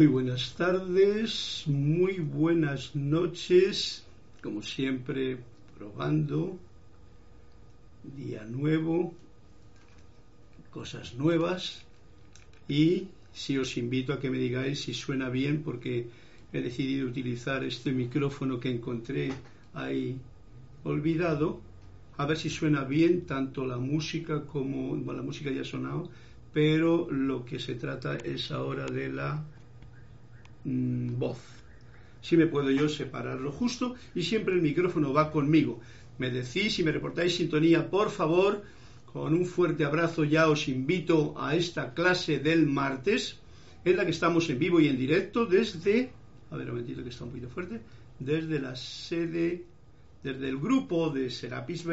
Muy buenas tardes, muy buenas noches, como siempre, probando, día nuevo, cosas nuevas y si os invito a que me digáis si suena bien porque he decidido utilizar este micrófono que encontré ahí olvidado, a ver si suena bien tanto la música como, bueno, la música ya ha sonado, pero lo que se trata es ahora de la Mm, voz. Si me puedo yo separarlo justo y siempre el micrófono va conmigo. Me decís si me reportáis sintonía, por favor, con un fuerte abrazo ya os invito a esta clase del martes, en la que estamos en vivo y en directo desde, a ver un momentito que está un poquito fuerte, desde la sede, desde el grupo de Serapis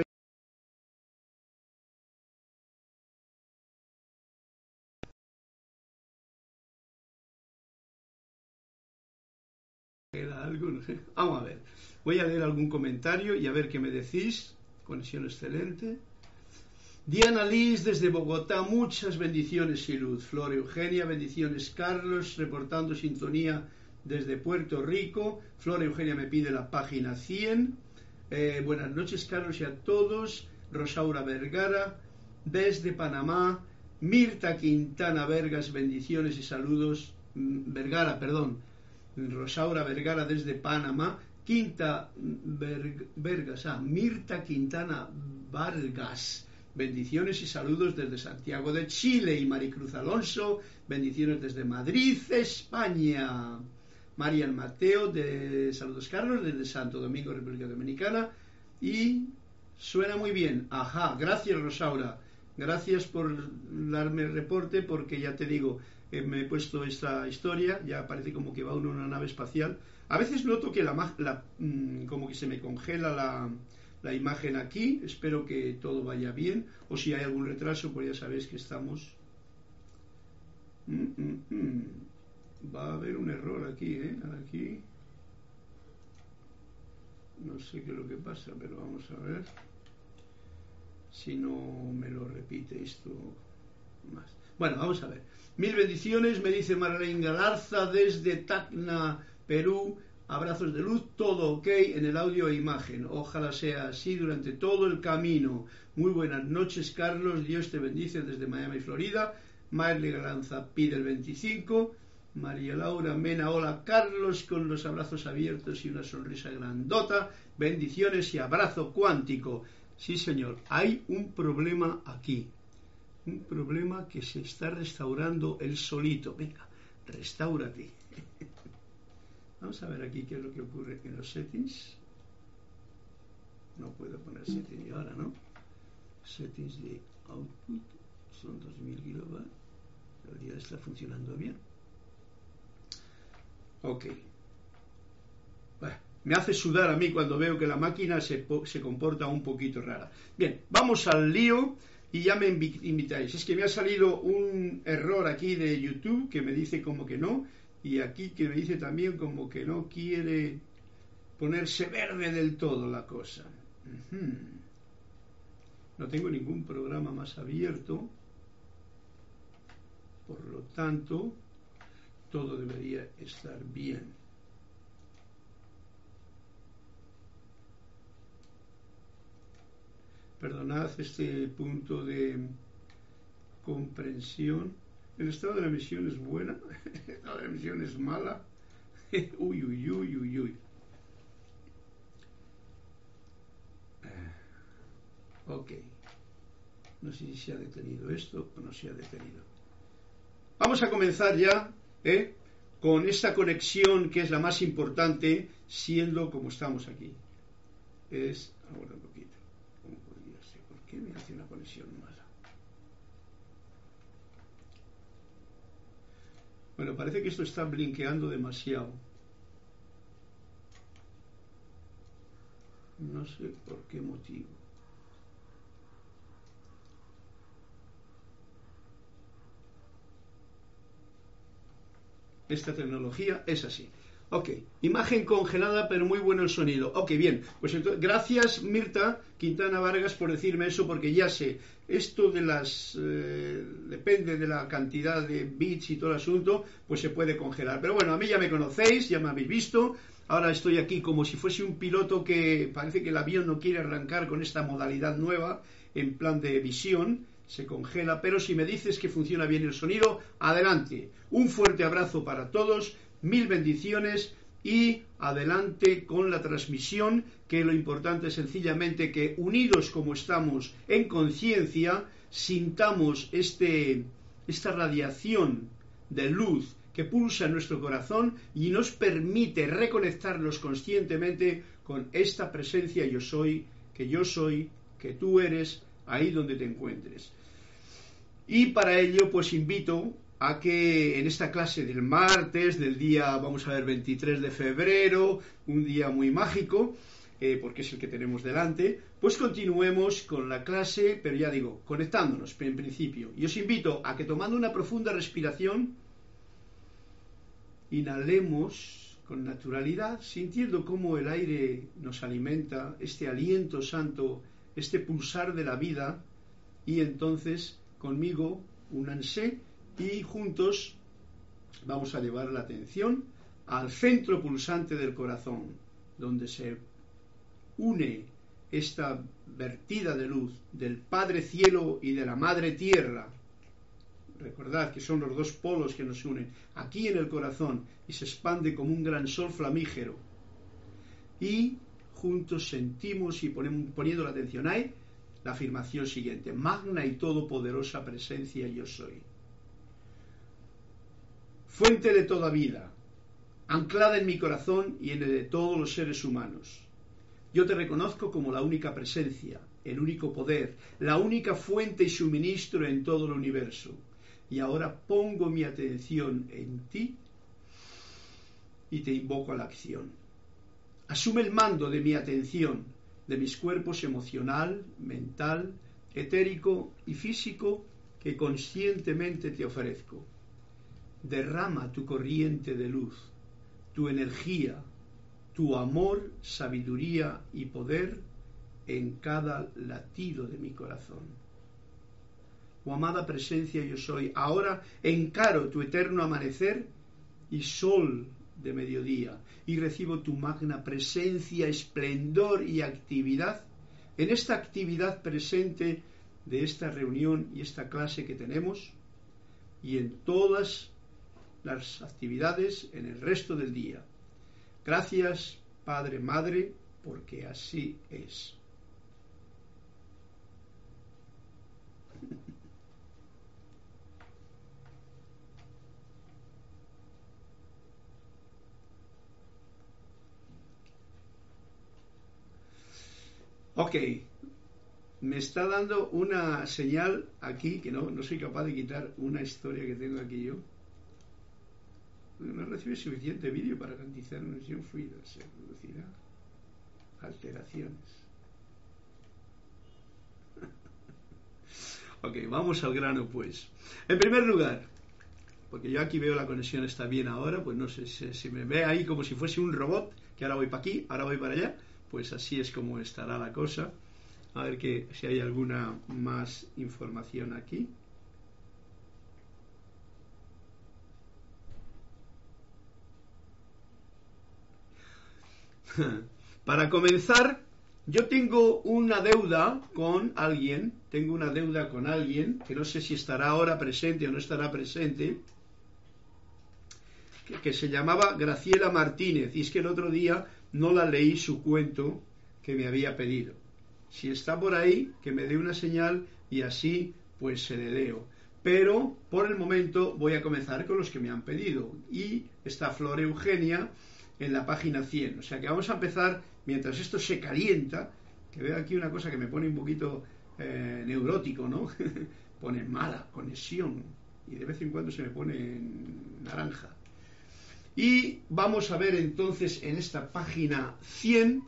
Voy a leer algún comentario y a ver qué me decís. Conexión excelente. Diana Liz desde Bogotá, muchas bendiciones y luz. Flor Eugenia, bendiciones. Carlos, reportando sintonía desde Puerto Rico. Flor Eugenia me pide la página 100. Eh, buenas noches, Carlos, y a todos. Rosaura Vergara, desde Panamá. Mirta Quintana Vergas, bendiciones y saludos. Mm, Vergara, perdón. Rosaura Vergara desde Panamá, Quinta Vergas, ah, Mirta Quintana Vargas. Bendiciones y saludos desde Santiago de Chile y Maricruz Alonso, bendiciones desde Madrid, España. Marian Mateo de Saludos Carlos desde Santo Domingo, República Dominicana. Y suena muy bien. Ajá, gracias Rosaura. Gracias por darme el reporte porque ya te digo, me he puesto esta historia, ya parece como que va uno en una nave espacial. A veces noto que la, mm, como que se me congela la, la, imagen aquí, espero que todo vaya bien, o si hay algún retraso, pues ya sabéis que estamos... Mm, mm, va a haber un error aquí, ¿eh? Aquí... No sé qué es lo que pasa, pero vamos a ver si no me lo repite esto más. Bueno, vamos a ver. Mil bendiciones, me dice Marlene Galarza desde Tacna, Perú. Abrazos de luz, todo ok en el audio e imagen. Ojalá sea así durante todo el camino. Muy buenas noches, Carlos. Dios te bendice desde Miami, Florida. Marlene Galarza pide el 25. María Laura Mena, hola Carlos, con los abrazos abiertos y una sonrisa grandota. Bendiciones y abrazo cuántico. Sí, señor, hay un problema aquí un problema que se está restaurando el solito. Venga, restaurate. Vamos a ver aquí qué es lo que ocurre en los settings. No puedo poner settings ahora, ¿no? Settings de output son 2000 kilobytes. Debería estar funcionando bien. Ok. me hace sudar a mí cuando veo que la máquina se, se comporta un poquito rara. Bien, vamos al lío y ya me invitáis. Es que me ha salido un error aquí de YouTube que me dice como que no y aquí que me dice también como que no quiere ponerse verde del todo la cosa. No tengo ningún programa más abierto, por lo tanto, todo debería estar bien. Perdonad este punto de comprensión. El estado de la emisión es buena, el estado de la emisión es mala. uy, uy, uy, uy, uy. Eh, ok. No sé si se ha detenido esto o no se ha detenido. Vamos a comenzar ya ¿eh? con esta conexión que es la más importante, siendo como estamos aquí. Es ahora un poquito me hace una conexión mala? Bueno, parece que esto está blinqueando demasiado. No sé por qué motivo. Esta tecnología es así. Ok, imagen congelada, pero muy bueno el sonido. Ok, bien. Pues entonces, gracias Mirta Quintana Vargas por decirme eso, porque ya sé, esto de las. Eh, depende de la cantidad de bits y todo el asunto, pues se puede congelar. Pero bueno, a mí ya me conocéis, ya me habéis visto. Ahora estoy aquí como si fuese un piloto que parece que el avión no quiere arrancar con esta modalidad nueva en plan de visión se congela, pero si me dices que funciona bien el sonido, adelante. Un fuerte abrazo para todos mil bendiciones y adelante con la transmisión, que lo importante es sencillamente que unidos como estamos en conciencia, sintamos este, esta radiación de luz que pulsa en nuestro corazón y nos permite reconectarnos conscientemente con esta presencia yo soy, que yo soy, que tú eres, ahí donde te encuentres. Y para ello, pues invito a que en esta clase del martes, del día, vamos a ver, 23 de febrero, un día muy mágico, eh, porque es el que tenemos delante, pues continuemos con la clase, pero ya digo, conectándonos en principio. Y os invito a que tomando una profunda respiración, inhalemos con naturalidad, sintiendo cómo el aire nos alimenta, este aliento santo, este pulsar de la vida, y entonces conmigo únanse y juntos vamos a llevar la atención al centro pulsante del corazón, donde se une esta vertida de luz del Padre Cielo y de la Madre Tierra. Recordad que son los dos polos que nos unen aquí en el corazón y se expande como un gran sol flamígero. Y juntos sentimos y ponemos, poniendo la atención ahí la afirmación siguiente, magna y todopoderosa presencia yo soy fuente de toda vida, anclada en mi corazón y en el de todos los seres humanos. Yo te reconozco como la única presencia, el único poder, la única fuente y suministro en todo el universo. Y ahora pongo mi atención en ti y te invoco a la acción. Asume el mando de mi atención, de mis cuerpos emocional, mental, etérico y físico que conscientemente te ofrezco derrama tu corriente de luz, tu energía, tu amor, sabiduría y poder en cada latido de mi corazón. Oh amada presencia yo soy, ahora encaro tu eterno amanecer y sol de mediodía y recibo tu magna presencia, esplendor y actividad en esta actividad presente de esta reunión y esta clase que tenemos y en todas las actividades en el resto del día. Gracias, Padre, Madre, porque así es. Ok, me está dando una señal aquí que no, no soy capaz de quitar una historia que tengo aquí yo no recibe suficiente vídeo para garantizar una sesión fluida. Se producirá alteraciones. ok, vamos al grano pues. En primer lugar, porque yo aquí veo la conexión está bien ahora, pues no sé si, me ve ahí como si fuese un robot, que ahora voy para aquí, ahora voy para allá, pues así es como estará la cosa. A ver que si hay alguna más información aquí. Para comenzar, yo tengo una deuda con alguien, tengo una deuda con alguien, que no sé si estará ahora presente o no estará presente, que, se llamaba Graciela Martínez, y es que el otro día no la leí su cuento que me había pedido. Si está por ahí, que me dé una señal y así pues se le leo. Pero por el momento voy a comenzar con los que me han pedido. Y está Flor Eugenia, en la página 100. O sea que vamos a empezar, mientras esto se calienta, que veo aquí una cosa que me pone un poquito eh, neurótico, ¿no? pone mala conexión y de vez en cuando se me pone naranja. Y vamos a ver entonces en esta página 100,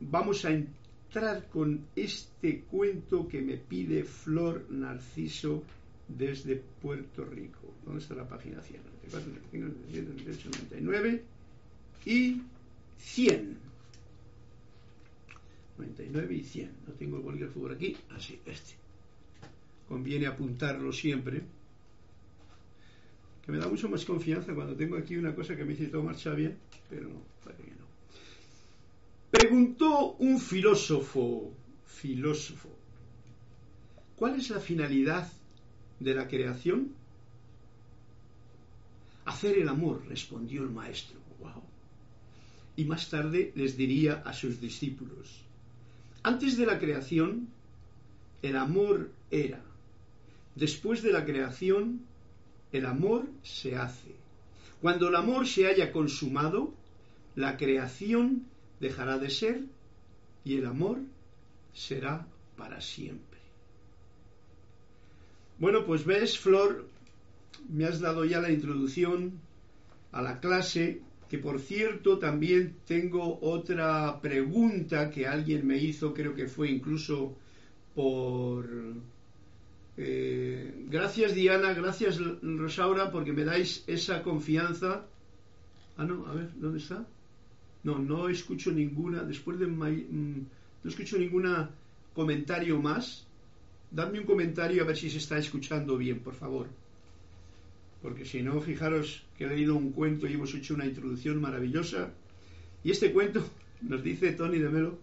vamos a entrar con este cuento que me pide Flor Narciso desde Puerto Rico. ¿Dónde está la página 100? 94, 95, 97, 98, 99. Y 100. 99 y 100. No tengo el bolígrafo aquí. Así, este. Conviene apuntarlo siempre. Que me da mucho más confianza cuando tengo aquí una cosa que me dice marcha bien, pero no, parece que no. Preguntó un filósofo, filósofo, ¿cuál es la finalidad de la creación? Hacer el amor, respondió el maestro. Y más tarde les diría a sus discípulos, antes de la creación, el amor era. Después de la creación, el amor se hace. Cuando el amor se haya consumado, la creación dejará de ser y el amor será para siempre. Bueno, pues ves, Flor, me has dado ya la introducción a la clase que por cierto también tengo otra pregunta que alguien me hizo, creo que fue incluso por... Eh, gracias Diana, gracias Rosaura, porque me dais esa confianza. Ah, no, a ver, ¿dónde está? No, no escucho ninguna, después de... Mm, no escucho ninguna comentario más. Dadme un comentario a ver si se está escuchando bien, por favor porque si no, fijaros que he leído un cuento y hemos hecho una introducción maravillosa. Y este cuento nos dice Tony de Melo,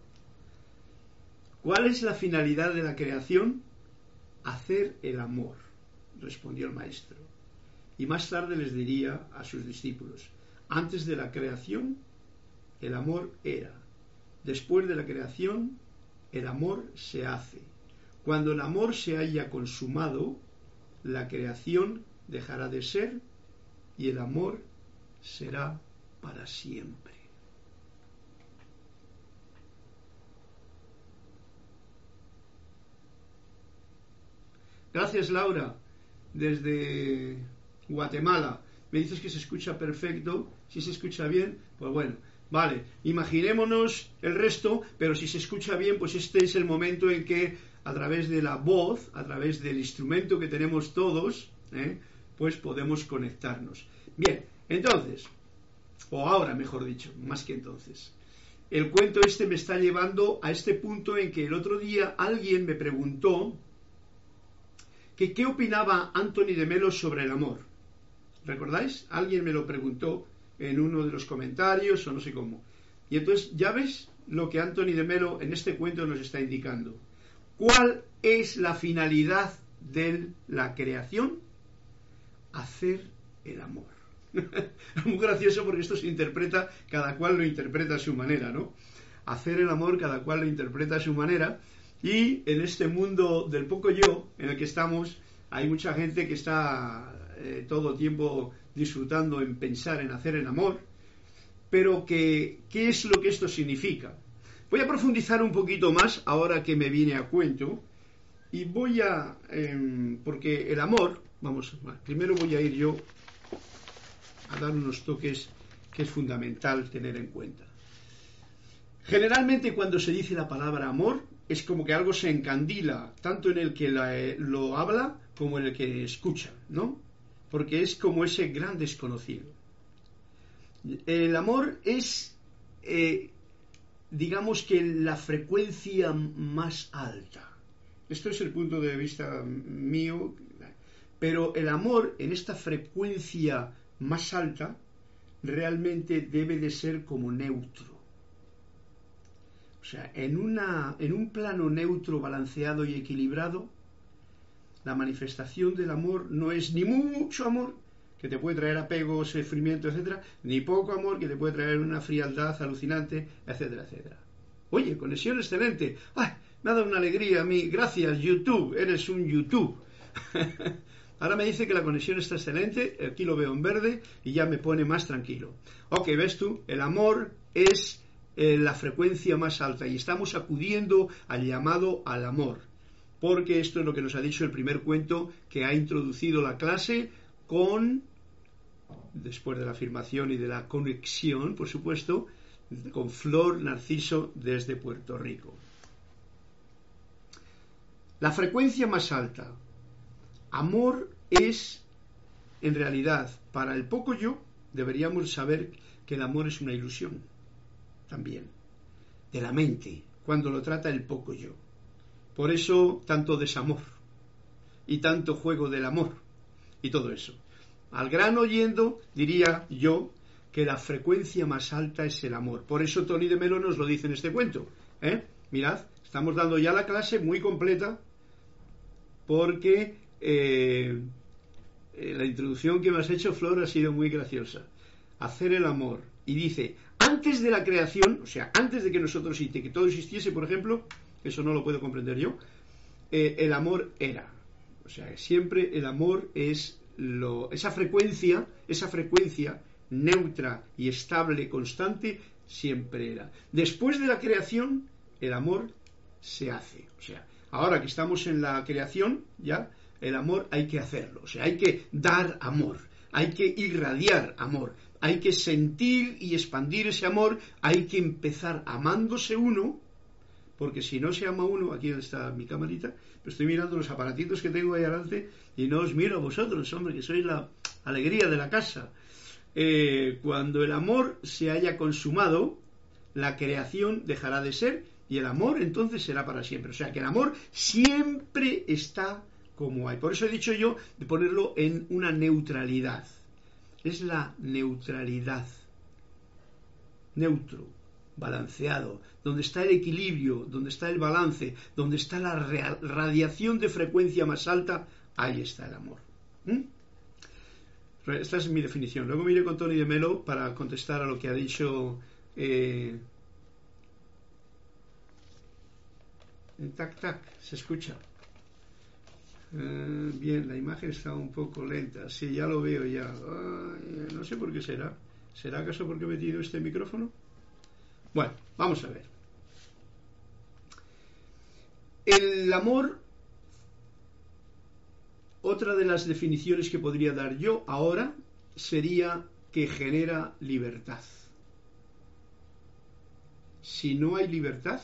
¿cuál es la finalidad de la creación? Hacer el amor, respondió el maestro. Y más tarde les diría a sus discípulos, antes de la creación, el amor era. Después de la creación, el amor se hace. Cuando el amor se haya consumado, la creación dejará de ser y el amor será para siempre. Gracias Laura, desde Guatemala. Me dices que se escucha perfecto. Si se escucha bien, pues bueno, vale. Imaginémonos el resto, pero si se escucha bien, pues este es el momento en que a través de la voz, a través del instrumento que tenemos todos, ¿eh? Pues podemos conectarnos. Bien, entonces, o ahora mejor dicho, más que entonces, el cuento este me está llevando a este punto en que el otro día alguien me preguntó que qué opinaba Anthony de Melo sobre el amor. ¿Recordáis? Alguien me lo preguntó en uno de los comentarios o no sé cómo. Y entonces, ya ves lo que Anthony de Melo en este cuento nos está indicando. ¿Cuál es la finalidad de la creación? Hacer el amor. muy gracioso porque esto se interpreta, cada cual lo interpreta a su manera, ¿no? Hacer el amor, cada cual lo interpreta a su manera. Y en este mundo del poco yo en el que estamos, hay mucha gente que está eh, todo tiempo disfrutando en pensar en hacer el amor. Pero que, ¿qué es lo que esto significa? Voy a profundizar un poquito más ahora que me viene a cuento. Y voy a, em, porque el amor Vamos, primero voy a ir yo a dar unos toques que es fundamental tener en cuenta. Generalmente cuando se dice la palabra amor es como que algo se encandila, tanto en el que lo habla como en el que escucha, ¿no? Porque es como ese gran desconocido. El amor es, eh, digamos que la frecuencia más alta. Esto es el punto de vista mío, pero el amor en esta frecuencia más alta realmente debe de ser como neutro. O sea, en, una, en un plano neutro, balanceado y equilibrado, la manifestación del amor no es ni mucho amor, que te puede traer apego, sufrimiento, etcétera, ni poco amor, que te puede traer una frialdad alucinante, etcétera, etcétera. Oye, conexión excelente. ¡Ay! Me ha dado una alegría a mí. Gracias, YouTube. Eres un YouTube. Ahora me dice que la conexión está excelente, aquí lo veo en verde y ya me pone más tranquilo. Ok, ves tú, el amor es eh, la frecuencia más alta y estamos acudiendo al llamado al amor, porque esto es lo que nos ha dicho el primer cuento que ha introducido la clase con, después de la afirmación y de la conexión, por supuesto, con Flor Narciso desde Puerto Rico. La frecuencia más alta, Amor es, en realidad, para el poco yo, deberíamos saber que el amor es una ilusión, también, de la mente, cuando lo trata el poco yo. Por eso tanto desamor y tanto juego del amor y todo eso. Al gran oyendo, diría yo, que la frecuencia más alta es el amor. Por eso Tony de Melo nos lo dice en este cuento. ¿eh? Mirad, estamos dando ya la clase muy completa porque eh, eh, la introducción que me has hecho, Flor, ha sido muy graciosa. Hacer el amor. Y dice, antes de la creación, o sea, antes de que nosotros y que todo existiese, por ejemplo, eso no lo puedo comprender yo, el amor era. O sea, siempre el amor es lo, esa frecuencia, esa frecuencia neutra y estable, constante, siempre era. Después de la creación, el amor se hace. O sea, ahora que estamos en la creación, ya, el amor hay que hacerlo. O sea, hay que dar amor, hay que irradiar amor, hay que sentir y expandir ese amor, hay que empezar amándose uno, porque si no se ama uno, aquí está mi camarita, estoy mirando los aparatitos que tengo ahí adelante y no os miro a vosotros, hombre, que sois la alegría de la casa. Eh, cuando el amor se haya consumado, la creación dejará de ser y el amor entonces será para siempre. O sea que el amor siempre está como hay. Por eso he dicho yo de ponerlo en una neutralidad. Es la neutralidad. Neutro, balanceado, donde está el equilibrio, donde está el balance, donde está la radiación de frecuencia más alta, ahí está el amor. ¿Mm? Esta es mi definición. Luego miré con Tony de Melo para contestar a lo que ha dicho. Eh, tac, tac, se escucha. Eh, bien, la imagen está un poco lenta. Sí, ya lo veo ya. no sé por qué será. ¿Será acaso porque he metido este micrófono? Bueno, vamos a ver. El amor otra de las definiciones que podría dar yo ahora sería que genera libertad. Si no hay libertad,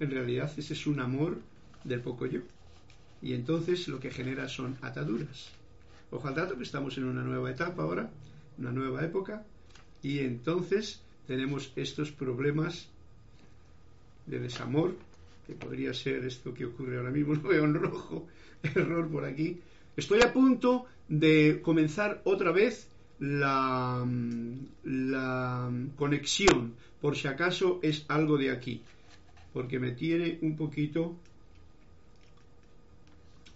en realidad ese es un amor del poco yo. Y entonces lo que genera son ataduras. Ojo al dato que estamos en una nueva etapa ahora, una nueva época, y entonces tenemos estos problemas de desamor, que podría ser esto que ocurre ahora mismo, lo veo en rojo, error por aquí. Estoy a punto de comenzar otra vez la, la conexión, por si acaso es algo de aquí, porque me tiene un poquito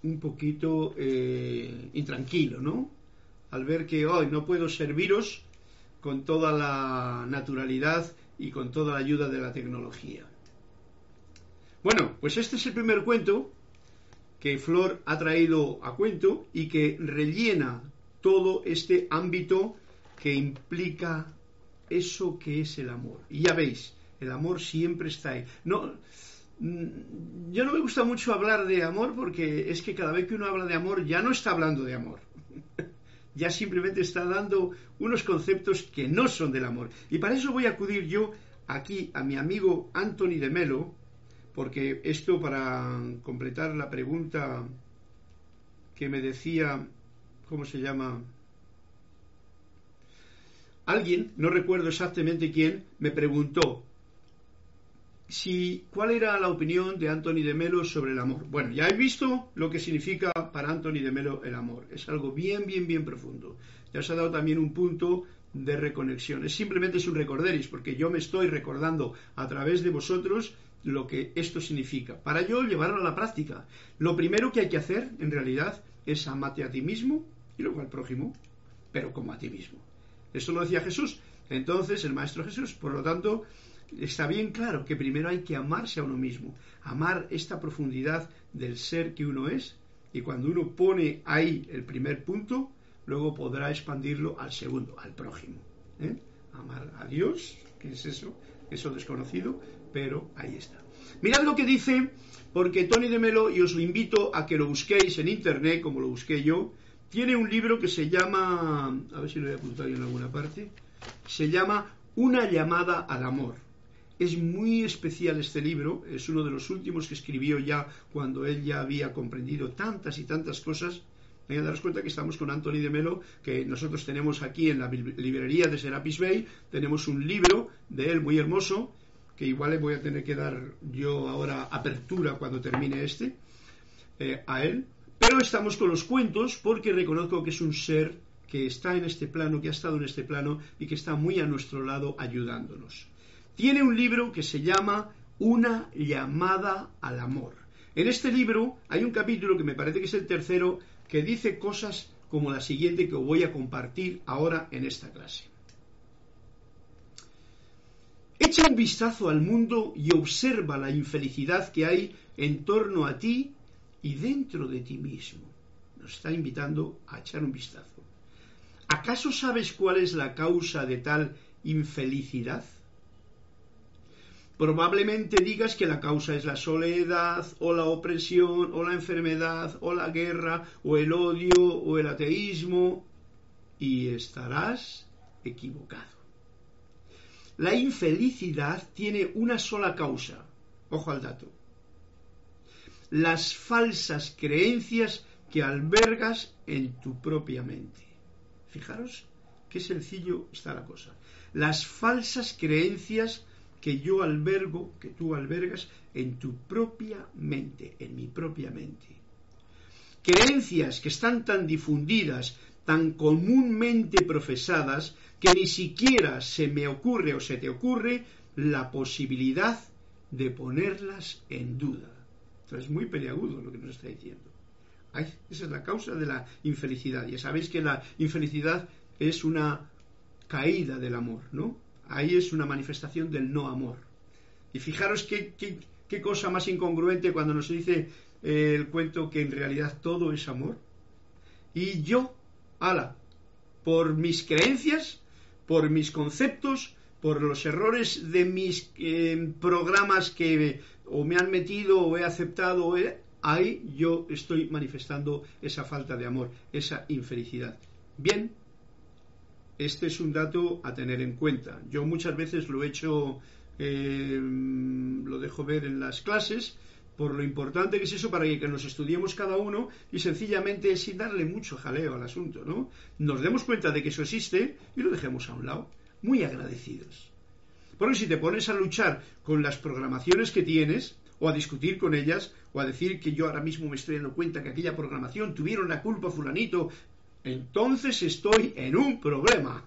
un poquito eh, intranquilo, ¿no? Al ver que hoy no puedo serviros con toda la naturalidad y con toda la ayuda de la tecnología. Bueno, pues este es el primer cuento que Flor ha traído a cuento y que rellena todo este ámbito que implica eso que es el amor. Y ya veis, el amor siempre está ahí. No, yo no me gusta mucho hablar de amor porque es que cada vez que uno habla de amor ya no está hablando de amor. ya simplemente está dando unos conceptos que no son del amor. Y para eso voy a acudir yo aquí a mi amigo Anthony de Melo, porque esto para completar la pregunta que me decía, ¿cómo se llama? Alguien, no recuerdo exactamente quién, me preguntó si cuál era la opinión de Anthony de Melo sobre el amor. Bueno, ya he visto lo que significa para Anthony de Melo el amor. Es algo bien, bien, bien profundo. Ya os ha dado también un punto de reconexión. Es simplemente un recorderis, porque yo me estoy recordando a través de vosotros lo que esto significa. Para yo llevarlo a la práctica, lo primero que hay que hacer, en realidad, es amarte a ti mismo y luego al prójimo, pero como a ti mismo. Esto lo decía Jesús. Entonces, el Maestro Jesús, por lo tanto, está bien claro que primero hay que amarse a uno mismo, amar esta profundidad del ser que uno es, y cuando uno pone ahí el primer punto, luego podrá expandirlo al segundo, al prójimo. ¿eh? Amar a Dios, que es eso, eso desconocido, pero ahí está. Mirad lo que dice, porque Tony de Melo, y os lo invito a que lo busquéis en internet, como lo busqué yo, tiene un libro que se llama, a ver si lo voy a apuntar en alguna parte, se llama Una llamada al amor. Es muy especial este libro, es uno de los últimos que escribió ya cuando él ya había comprendido tantas y tantas cosas Hay que daros cuenta que estamos con Anthony de Melo, que nosotros tenemos aquí en la librería de Serapis Bay, tenemos un libro de él muy hermoso, que igual le voy a tener que dar yo ahora apertura cuando termine este, eh, a él. Pero estamos con los cuentos porque reconozco que es un ser que está en este plano, que ha estado en este plano y que está muy a nuestro lado ayudándonos. Tiene un libro que se llama Una llamada al amor. En este libro hay un capítulo que me parece que es el tercero que dice cosas como la siguiente que voy a compartir ahora en esta clase. Echa un vistazo al mundo y observa la infelicidad que hay en torno a ti y dentro de ti mismo. Nos está invitando a echar un vistazo. ¿Acaso sabes cuál es la causa de tal infelicidad? Probablemente digas que la causa es la soledad o la opresión o la enfermedad o la guerra o el odio o el ateísmo y estarás equivocado. La infelicidad tiene una sola causa. Ojo al dato. Las falsas creencias que albergas en tu propia mente. Fijaros qué sencillo está la cosa. Las falsas creencias que yo albergo, que tú albergas en tu propia mente, en mi propia mente. Creencias que están tan difundidas, tan comúnmente profesadas, que ni siquiera se me ocurre o se te ocurre la posibilidad de ponerlas en duda. Entonces es muy peleagudo lo que nos está diciendo. esa es la causa de la infelicidad. Ya sabéis que la infelicidad es una caída del amor, ¿no? Ahí es una manifestación del no amor. Y fijaros qué, cosa más incongruente cuando nos dice eh, el cuento que en realidad todo es amor. Y yo, ala, por mis creencias, por mis conceptos, por los errores de mis eh, programas que o me han metido o he aceptado, ahí yo estoy manifestando esa falta de amor, esa infelicidad. Bien, este es un dato a tener en cuenta. Yo muchas veces lo he hecho, eh, lo dejo ver en las clases, por lo importante que es eso para que nos estudiemos cada uno y sencillamente sin darle mucho jaleo al asunto, ¿no? Nos demos cuenta de que eso existe y lo dejemos a un lado, muy agradecidos. Porque si te pones a luchar con las programaciones que tienes, o a discutir con ellas, o a decir que yo ahora mismo me estoy dando cuenta que aquella programación tuvieron la culpa fulanito, entonces estoy en un problema.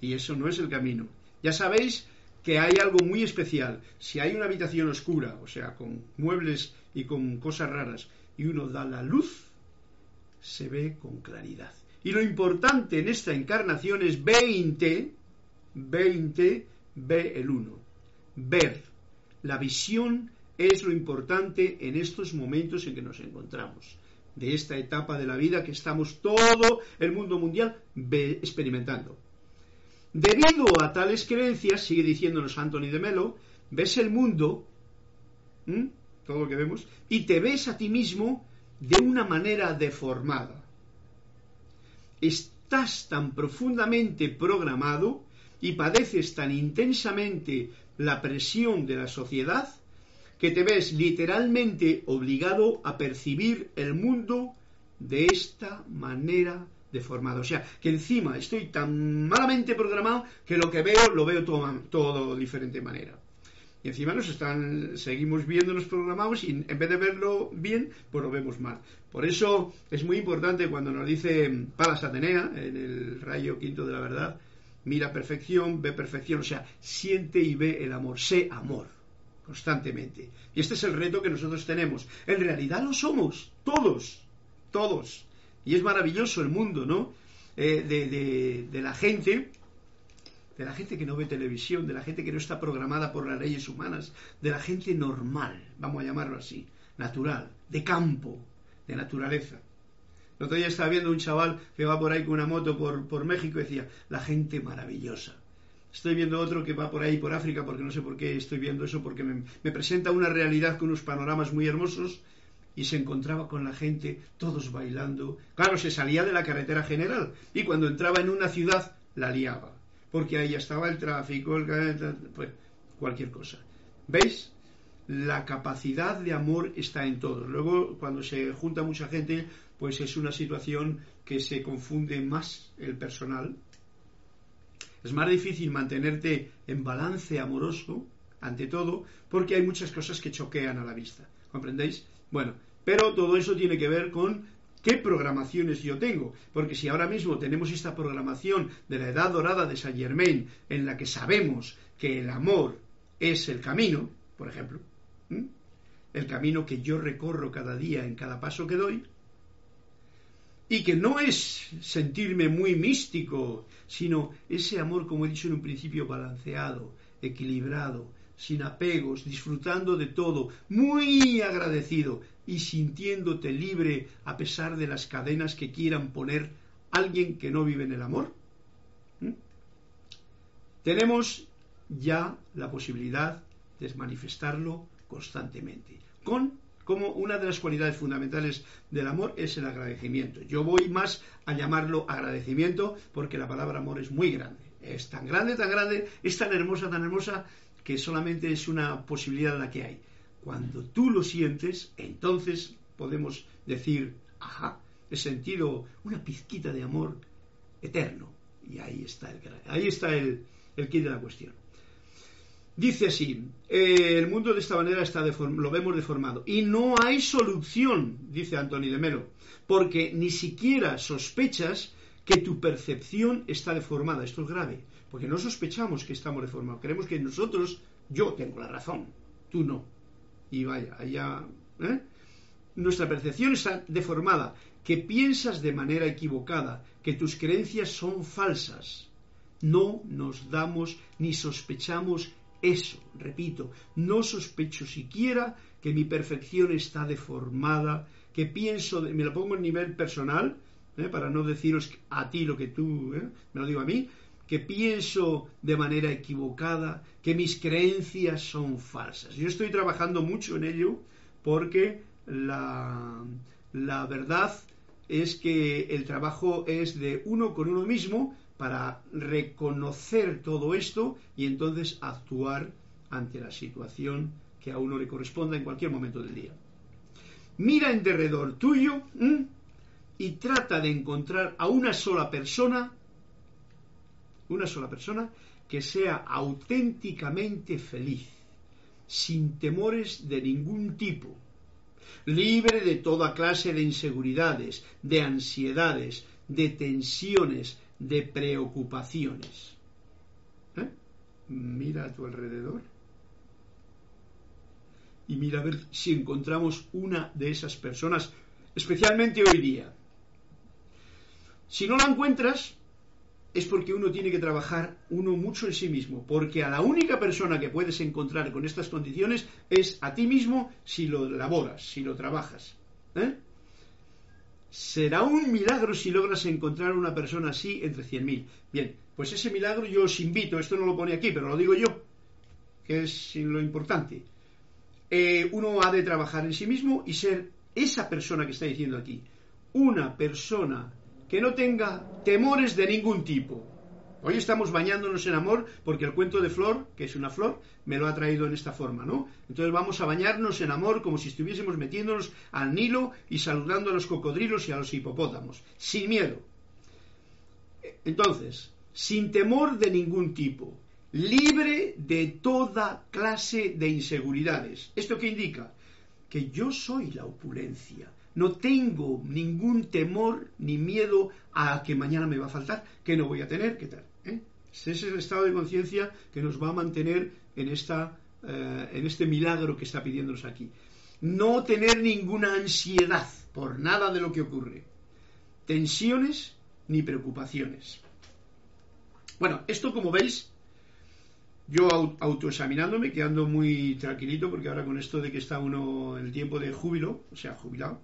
Y eso no es el camino. Ya sabéis que hay algo muy especial. Si hay una habitación oscura, o sea, con muebles y con cosas raras, y uno da la luz, se ve con claridad. Y lo importante en esta encarnación es 20, 20, ve el 1. Ver. La visión es lo importante en estos momentos en que nos encontramos de esta etapa de la vida que estamos todo el mundo mundial experimentando. Debido a tales creencias, sigue diciéndonos Anthony de Melo, ves el mundo, todo lo que vemos, y te ves a ti mismo de una manera deformada. Estás tan profundamente programado y padeces tan intensamente la presión de la sociedad que te ves literalmente obligado a percibir el mundo de esta manera deformada. O sea, que encima estoy tan malamente programado que lo que veo lo veo todo, todo de diferente manera. Y encima nos están, seguimos viendo los programados y en vez de verlo bien, pues lo vemos mal. Por eso es muy importante cuando nos dice Palas Atenea, en el rayo quinto de la verdad, mira perfección, ve perfección, o sea, siente y ve el amor, sé amor constantemente. Y este es el reto que nosotros tenemos. En realidad lo somos, todos, todos. Y es maravilloso el mundo, ¿no? Eh, de, la gente, de la gente que no ve televisión, de la gente que no está programada por las leyes humanas, de la gente normal, vamos a llamarlo así, natural, de campo, de naturaleza. El otro día estaba viendo un chaval que va por ahí con una moto por, por México y decía, la gente maravillosa. Estoy viendo otro que va por ahí, por África, porque no sé por qué estoy viendo eso, porque me, presenta una realidad con unos panoramas muy hermosos y se encontraba con la gente, todos bailando. Claro, se salía de la carretera general y cuando entraba en una ciudad la liaba, porque ahí estaba el tráfico, el, pues, cualquier cosa. ¿Veis? La capacidad de amor está en todos. Luego, cuando se junta mucha gente, pues es una situación que se confunde más el personal. Es más difícil mantenerte en balance amoroso, ante todo, porque hay muchas cosas que choquean a la vista. ¿Comprendéis? Bueno, pero todo eso tiene que ver con qué programaciones yo tengo. Porque si ahora mismo tenemos esta programación de la edad dorada de Saint Germain, en la que sabemos que el amor es el camino, por ejemplo, el camino que yo recorro cada día en cada paso que doy, y que no es sentirme muy místico, sino ese amor, como he dicho en un principio, balanceado, equilibrado, sin apegos, disfrutando de todo, muy agradecido y sintiéndote libre a pesar de las cadenas que quieran poner alguien que no vive en el amor. ¿Mm? Tenemos ya la posibilidad de manifestarlo constantemente, con como una de las cualidades fundamentales del amor es el agradecimiento. Yo voy más a llamarlo agradecimiento porque la palabra amor es muy grande. Es tan grande, tan grande, es tan hermosa, tan hermosa que solamente es una posibilidad la que hay. Cuando tú lo sientes, entonces podemos decir, ajá, he sentido una pizquita de amor eterno. Y ahí está el, ahí está el, el kit de la cuestión. Dice así, eh, el mundo de esta manera está lo vemos deformado. Y no hay solución, dice Antonio de Melo, porque ni siquiera sospechas que tu percepción está deformada. Esto es grave, porque no sospechamos que estamos deformados. Creemos que nosotros, yo tengo la razón, tú no. Y vaya, allá... ¿eh? Nuestra percepción está deformada, que piensas de manera equivocada, que tus creencias son falsas. No nos damos ni sospechamos eso, repito, no sospecho siquiera que mi perfección está deformada, que pienso, me lo pongo en nivel personal, ¿eh? para no deciros a ti lo que tú, ¿eh? me lo digo a mí, que pienso de manera equivocada, que mis creencias son falsas. Yo estoy trabajando mucho en ello porque la, la verdad es que el trabajo es de uno con uno mismo para reconocer todo esto y entonces actuar ante la situación que a uno le corresponda en cualquier momento del día. Mira en derredor tuyo y trata de encontrar a una sola persona, una sola persona que sea auténticamente feliz, sin temores de ningún tipo, libre de toda clase de inseguridades, de ansiedades, de tensiones, de preocupaciones. ¿Eh? Mira a tu alrededor y mira a ver si encontramos una de esas personas, especialmente hoy día. Si no la encuentras, es porque uno tiene que trabajar uno mucho en sí mismo, porque a la única persona que puedes encontrar con estas condiciones es a ti mismo si lo laboras, si lo trabajas. ¿eh? Será un milagro si logras encontrar una persona así entre 100.000. Bien, pues ese milagro yo os invito, esto no lo pone aquí, pero lo digo yo, que es lo importante. Eh, uno ha de trabajar en sí mismo y ser esa persona que está diciendo aquí, una persona que no tenga temores de ningún tipo, Hoy estamos bañándonos en amor porque el cuento de Flor, que es una flor, me lo ha traído en esta forma, ¿no? Entonces vamos a bañarnos en amor como si estuviésemos metiéndonos al Nilo y saludando a los cocodrilos y a los hipopótamos, sin miedo. Entonces, sin temor de ningún tipo, libre de toda clase de inseguridades. ¿Esto qué indica? Que yo soy la opulencia, no tengo ningún temor ni miedo a que mañana me va a faltar, que no voy a tener, qué tal. Ese es el estado de conciencia que nos va a mantener en, esta, eh, en este milagro que está pidiéndonos aquí. No tener ninguna ansiedad por nada de lo que ocurre. Tensiones ni preocupaciones. Bueno, esto como veis, yo autoexaminándome, quedando muy tranquilito, porque ahora con esto de que está uno en el tiempo de júbilo, o sea, jubilado,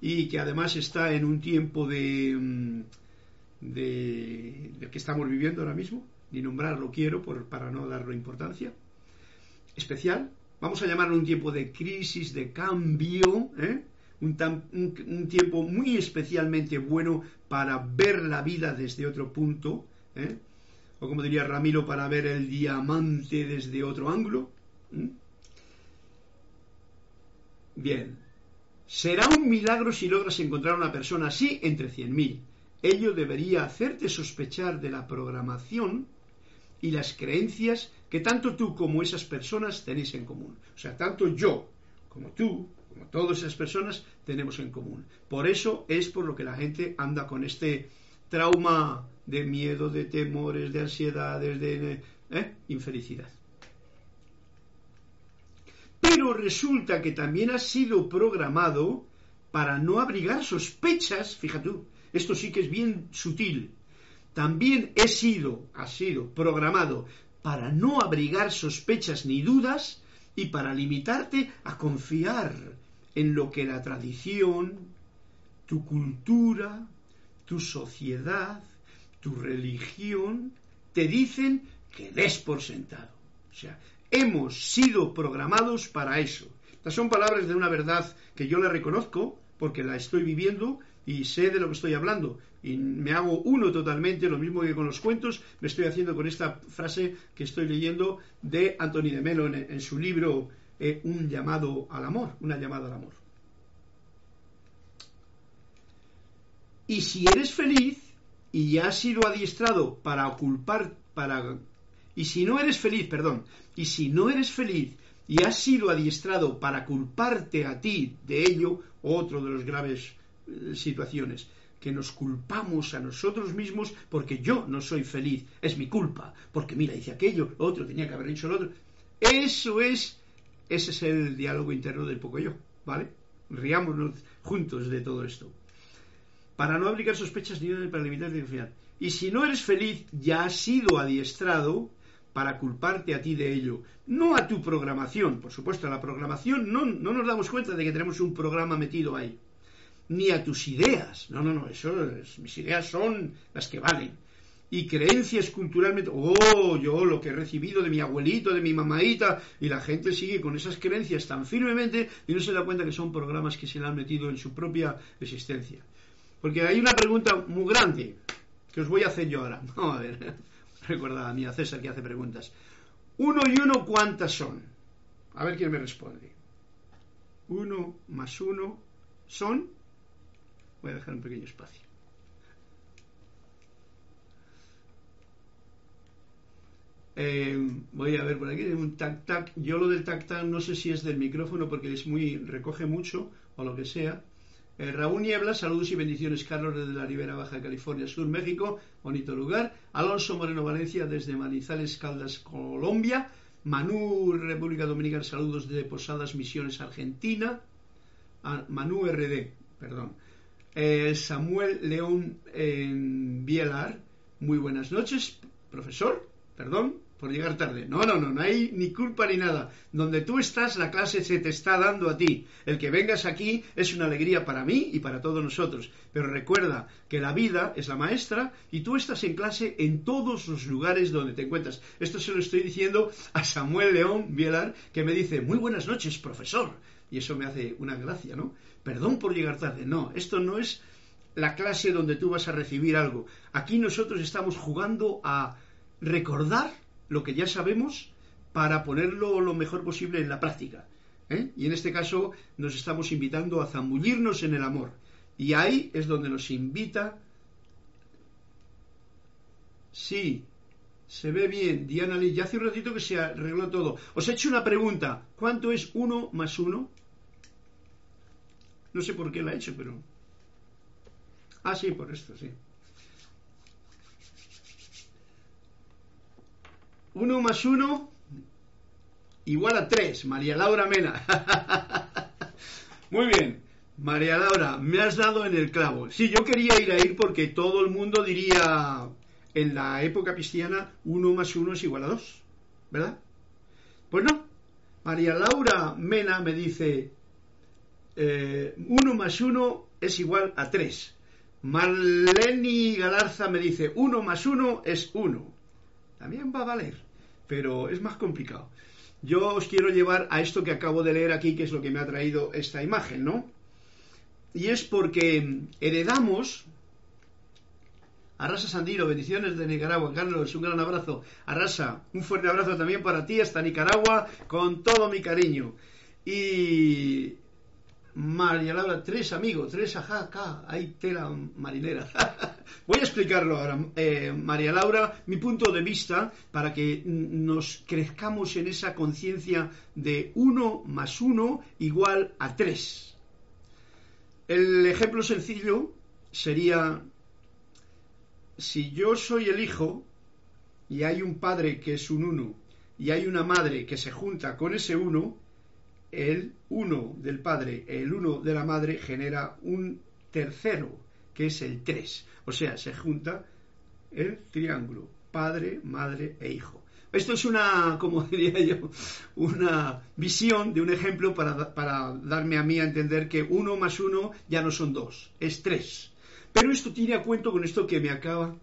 y que además está en un tiempo de, mm, de, que estamos viviendo ahora mismo, ni nombrarlo quiero por, para no darle importancia, especial. Vamos a llamarlo un tiempo de crisis, de cambio, ¿eh? un, un, tiempo muy especialmente bueno para ver la vida desde otro punto, ¿eh? o como diría Ramiro, para ver el diamante desde otro ángulo. Bien, Será un milagro si logras encontrar una persona así entre 100.000. Ello debería hacerte sospechar de la programación y las creencias que tanto tú como esas personas tenéis en común. O sea, tanto yo como tú, como todas esas personas, tenemos en común. Por eso es por lo que la gente anda con este trauma de miedo, de temores, de ansiedades, de ¿eh? infelicidad. Pero resulta que también ha sido programado para no abrigar sospechas, fíjate tú, esto sí que es bien sutil. También he sido, ha sido programado para no abrigar sospechas ni dudas y para limitarte a confiar en lo que la tradición, tu cultura, tu sociedad, tu religión te dicen que des por sentado. O sea, Hemos sido programados para eso. Estas son palabras de una verdad que yo la reconozco porque la estoy viviendo y sé de lo que estoy hablando. Y me hago uno totalmente, lo mismo que con los cuentos, me estoy haciendo con esta frase que estoy leyendo de Anthony de Melo en, su libro eh, Un llamado al amor, una llamada al amor. Y si eres feliz y has sido adiestrado para culpar, para y si no eres feliz, perdón, y si no eres feliz y has sido adiestrado para culparte a ti de ello, otro de los graves situaciones, que nos culpamos a nosotros mismos porque yo no soy feliz, es mi culpa, porque mira, hice aquello, otro tenía que haber dicho el otro. Eso es, ese es el diálogo interno del poco yo, ¿vale? Riámonos juntos de todo esto. Para no aplicar sospechas ni para limitar confiar. Y si no eres feliz, ya has sido adiestrado para culparte a ti de ello, no a tu programación, por supuesto, la programación no, no nos damos cuenta de que tenemos un programa metido ahí, ni a tus ideas, no, no, no, eso mis ideas son las que valen, y creencias culturalmente, oh, yo lo que he recibido de mi abuelito, de mi mamadita, y la gente sigue con esas creencias tan firmemente y no se da cuenta que son programas que se le han metido en su propia existencia. Porque hay una pregunta muy grande que os voy a hacer yo ahora. Vamos a ver. Recuerda a mí, a César, que hace preguntas. Uno y uno, ¿cuántas son? A ver quién me responde. Uno más uno son. Voy a dejar un pequeño espacio. Eh, voy a ver por aquí, un tac tac. Yo lo del tac tac no sé si es del micrófono porque es muy recoge mucho o lo que sea. Eh, Raúl Niebla, saludos y bendiciones. Carlos desde la Ribera Baja California Sur, México, bonito lugar. Alonso Moreno Valencia desde Manizales, Caldas, Colombia. Manu, República Dominicana, saludos de Posadas Misiones, Argentina. Ah, Manu RD, perdón. Eh, Samuel León Bielar, muy buenas noches, profesor, perdón por llegar tarde. No, no, no, no hay ni culpa ni nada. Donde tú estás, la clase se te está dando a ti. El que vengas aquí es una alegría para mí y para todos nosotros. Pero recuerda que la vida es la maestra y tú estás en clase en todos los lugares donde te encuentras. Esto se lo estoy diciendo a Samuel León Bielar, que me dice, muy buenas noches, profesor. Y eso me hace una gracia, ¿no? Perdón por llegar tarde. No, esto no es la clase donde tú vas a recibir algo. Aquí nosotros estamos jugando a recordar lo que ya sabemos para ponerlo lo mejor posible en la práctica. ¿eh? Y en este caso nos estamos invitando a zambullirnos en el amor. Y ahí es donde nos invita. Sí, se ve bien. Diana Lee, ya hace un ratito que se arregló todo. Os he hecho una pregunta. ¿Cuánto es uno más uno? No sé por qué la he hecho, pero... Ah, sí, por esto, sí. 1 más 1 igual a 3. María Laura Mena. Muy bien. María Laura, me has dado en el clavo. Sí, yo quería ir a ir porque todo el mundo diría en la época cristiana 1 más 1 es igual a 2. ¿Verdad? Pues no. María Laura Mena me dice 1 eh, más 1 es igual a 3. Marleni Galarza me dice 1 más 1 es 1 también va a valer, pero es más complicado. Yo os quiero llevar a esto que acabo de leer aquí, que es lo que me ha traído esta imagen, ¿no? Y es porque heredamos, Arrasa Sandiro, bendiciones de Nicaragua. Carlos, un gran abrazo. Arrasa, un fuerte abrazo también para ti hasta Nicaragua, con todo mi cariño. Y María Laura, tres amigos, tres ajá, acá, hay tela marinera. Voy a explicarlo ahora, eh, María Laura, mi punto de vista para que nos crezcamos en esa conciencia de uno más uno igual a tres. El ejemplo sencillo sería, si yo soy el hijo y hay un padre que es un uno y hay una madre que se junta con ese uno, el uno del padre, el uno de la madre genera un tercero, que es el tres. O sea, se junta el triángulo, padre, madre e hijo. Esto es una, como diría yo, una visión de un ejemplo para, para darme a mí a entender que uno más uno ya no son dos, es tres. Pero esto tiene a cuento con esto que me acaba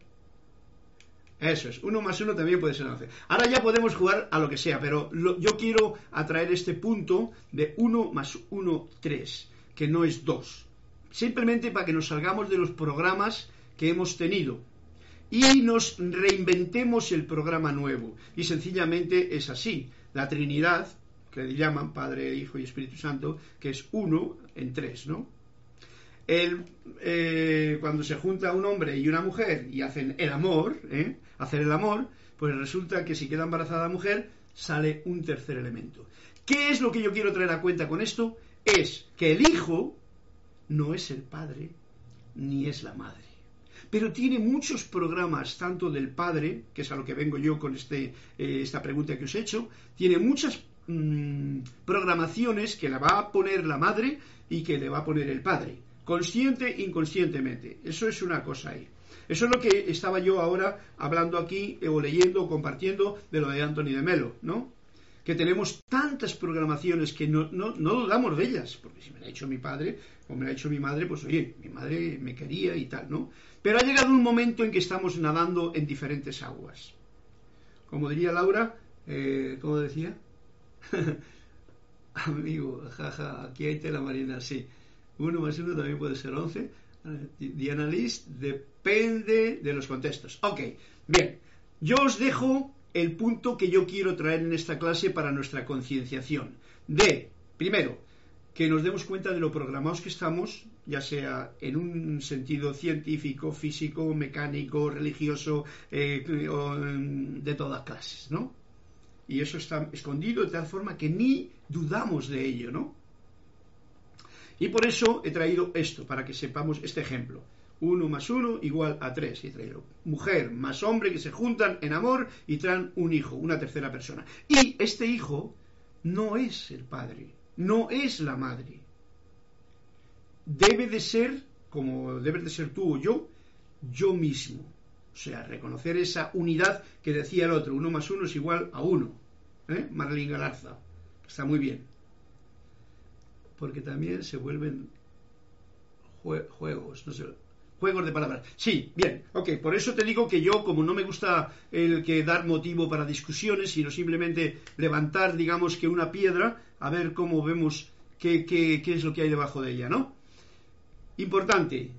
eso es, uno más uno también puede ser 11. Ahora ya podemos jugar a lo que sea, pero yo quiero atraer este punto de 1 más 1, 3, que no es 2. Simplemente para que nos salgamos de los programas que hemos tenido y nos reinventemos el programa nuevo. Y sencillamente es así. La Trinidad, que le llaman Padre, Hijo y Espíritu Santo, que es 1 en 3, ¿no? el, eh, cuando se junta un hombre y una mujer y hacen el amor, ¿eh? Hacer el amor, pues resulta que si queda embarazada la mujer, sale un tercer elemento. ¿Qué es lo que yo quiero traer a cuenta con esto? Es que el hijo no es el padre ni es la madre. Pero tiene muchos programas, tanto del padre, que es a lo que vengo yo con este, eh, esta pregunta que os he hecho, tiene muchas mm, programaciones que la va a poner la madre y que le va a poner el padre consciente inconscientemente. Eso es una cosa ahí. Eso es lo que estaba yo ahora hablando aquí eh, o leyendo o compartiendo de lo de Anthony de Melo, ¿no? Que tenemos tantas programaciones que no, no, no dudamos de ellas, porque si me la ha hecho mi padre o me la ha hecho mi madre, pues oye, mi madre me quería y tal, ¿no? Pero ha llegado un momento en que estamos nadando en diferentes aguas. Como diría Laura, eh, ¿cómo decía? Amigo, jaja, aquí hay tela marina, sí. 1 más 1 también puede ser 11. Diana List depende de los contextos. Ok, bien. Yo os dejo el punto que yo quiero traer en esta clase para nuestra concienciación. De, primero, que nos demos cuenta de lo programados que estamos, ya sea en un sentido científico, físico, mecánico, religioso, eh, de todas clases, ¿no? Y eso está escondido de tal forma que ni dudamos de ello, ¿no? Y por eso he traído esto, para que sepamos este ejemplo. 1 más 1 igual a 3. Y he traído mujer más hombre que se juntan en amor y traen un hijo, una tercera persona. Y este hijo no es el padre, no es la madre. Debe de ser, como debes de ser tú o yo, yo mismo. O sea, reconocer esa unidad que decía el otro. 1 más 1 es igual a 1. ¿Eh? Marlene Galarza. Está muy bien porque también se vuelven juegos, no sé, juegos de palabras. Sí, bien, ok, por eso te digo que yo, como no me gusta el que dar motivo para discusiones, sino simplemente levantar, digamos que una piedra, a ver cómo vemos qué, qué, es lo que hay debajo de ella, ¿no? Importante,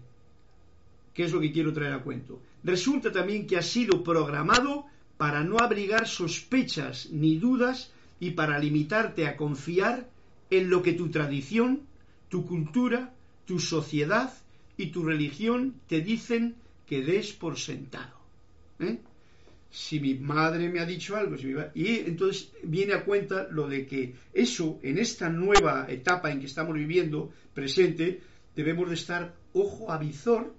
¿qué es lo que quiero traer a cuento? Resulta también que ha sido programado para no abrigar sospechas ni dudas y para limitarte a confiar en lo que tu tradición, tu cultura, tu sociedad y tu religión te dicen que des por sentado. ¿eh? Si mi madre me ha dicho algo, y entonces viene a cuenta lo de que eso, en esta nueva etapa en que estamos viviendo, presente, debemos de estar ojo a visor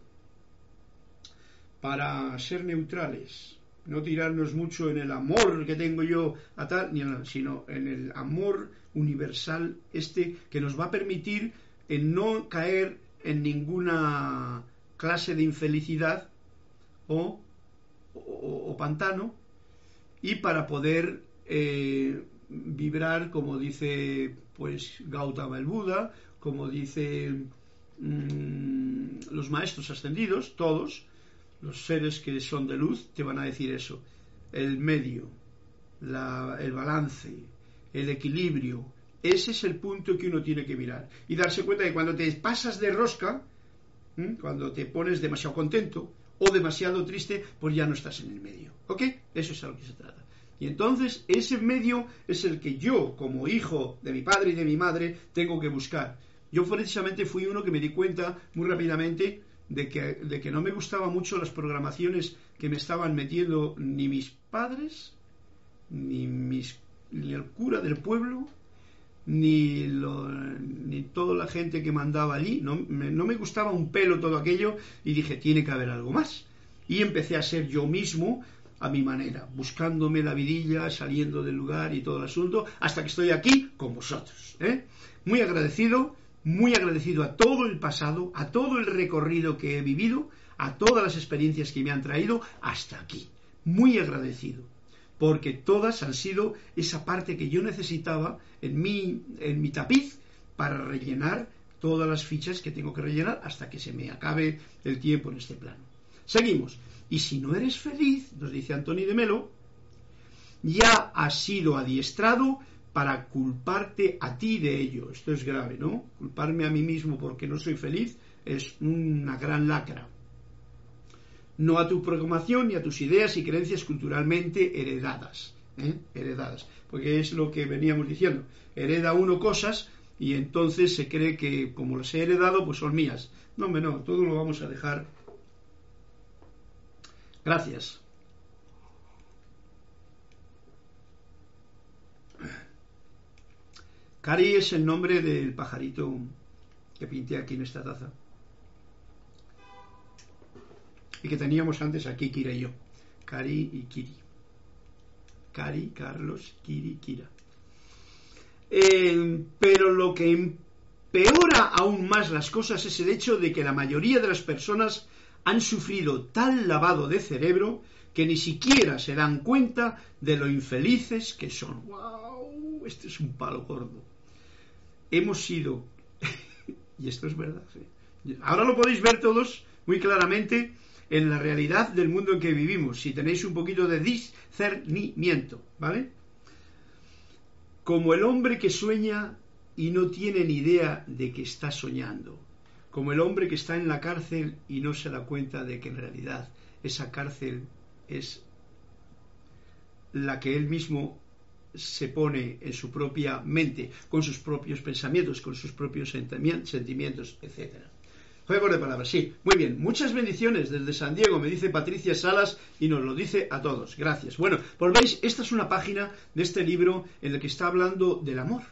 para ser neutrales, no tirarnos mucho en el amor que tengo yo a tal, sino en el amor universal este que nos va a permitir en no caer en ninguna clase de infelicidad o, pantano y para poder eh, vibrar como dice pues Gautama el Buda como dice mm, los maestros ascendidos todos los seres que son de luz te van a decir eso el medio el balance el equilibrio. Ese es el punto que uno tiene que mirar. Y darse cuenta que cuando te pasas de rosca, cuando te pones demasiado contento o demasiado triste, pues ya no estás en el medio. ¿Ok? Eso es a lo que se trata. Y entonces ese medio es el que yo, como hijo de mi padre y de mi madre, tengo que buscar. Yo precisamente fui uno que me di cuenta muy rápidamente de que, de que no me gustaban mucho las programaciones que me estaban metiendo ni mis padres, ni, mis, ni el cura del pueblo, ni, ni toda la gente que mandaba allí. No me, no me gustaba un pelo todo aquello y dije, tiene que haber algo más. Y empecé a ser yo mismo a mi manera, buscándome la vidilla, saliendo del lugar y todo el asunto, hasta que estoy aquí con vosotros. ¿eh? Muy agradecido muy agradecido a todo el pasado, a todo el recorrido que he vivido, a todas las experiencias que me han traído hasta aquí. Muy agradecido, porque todas han sido esa parte que yo necesitaba en mi, en mi tapiz para rellenar todas las fichas que tengo que rellenar hasta que se me acabe el tiempo en este plano. Seguimos. Y si no eres feliz, nos dice Antoni de Melo, ya has sido adiestrado para culparte a ti de ello. Esto es grave, ¿no? Culparme a mí mismo porque no soy feliz es una gran lacra. No a tu programación ni a tus ideas y creencias culturalmente heredadas. ¿eh? Heredadas. Porque es lo que veníamos diciendo. Hereda uno cosas y entonces se cree que como las he heredado, pues son mías. No, hombre, no, todo lo vamos a dejar. Gracias. Cari es el nombre del pajarito que pinté aquí en esta taza. Y que teníamos antes aquí, Kira y yo. Cari y Kiri. Cari, Carlos, Kiri, Kira. Eh, pero lo que empeora aún más las cosas es el hecho de que la mayoría de las personas han sufrido tal lavado de cerebro que ni siquiera se dan cuenta de lo infelices que son. ¡Wow! Este es un palo gordo hemos sido, y esto es verdad, ahora lo podéis ver todos muy claramente en la realidad del mundo en que vivimos, si tenéis un poquito de discernimiento, ¿vale? Como el hombre que sueña y no tiene ni idea de que está soñando, como el hombre que está en la cárcel y no se da cuenta de que en realidad esa cárcel es la que él mismo se pone en su propia mente, con sus propios pensamientos, con sus propios sentimientos, etc. Juego de palabras, sí. Muy bien, muchas bendiciones desde San Diego, me dice Patricia Salas y nos lo dice a todos. Gracias. Bueno, pues veis, esta es una página de este libro en el que está hablando del amor.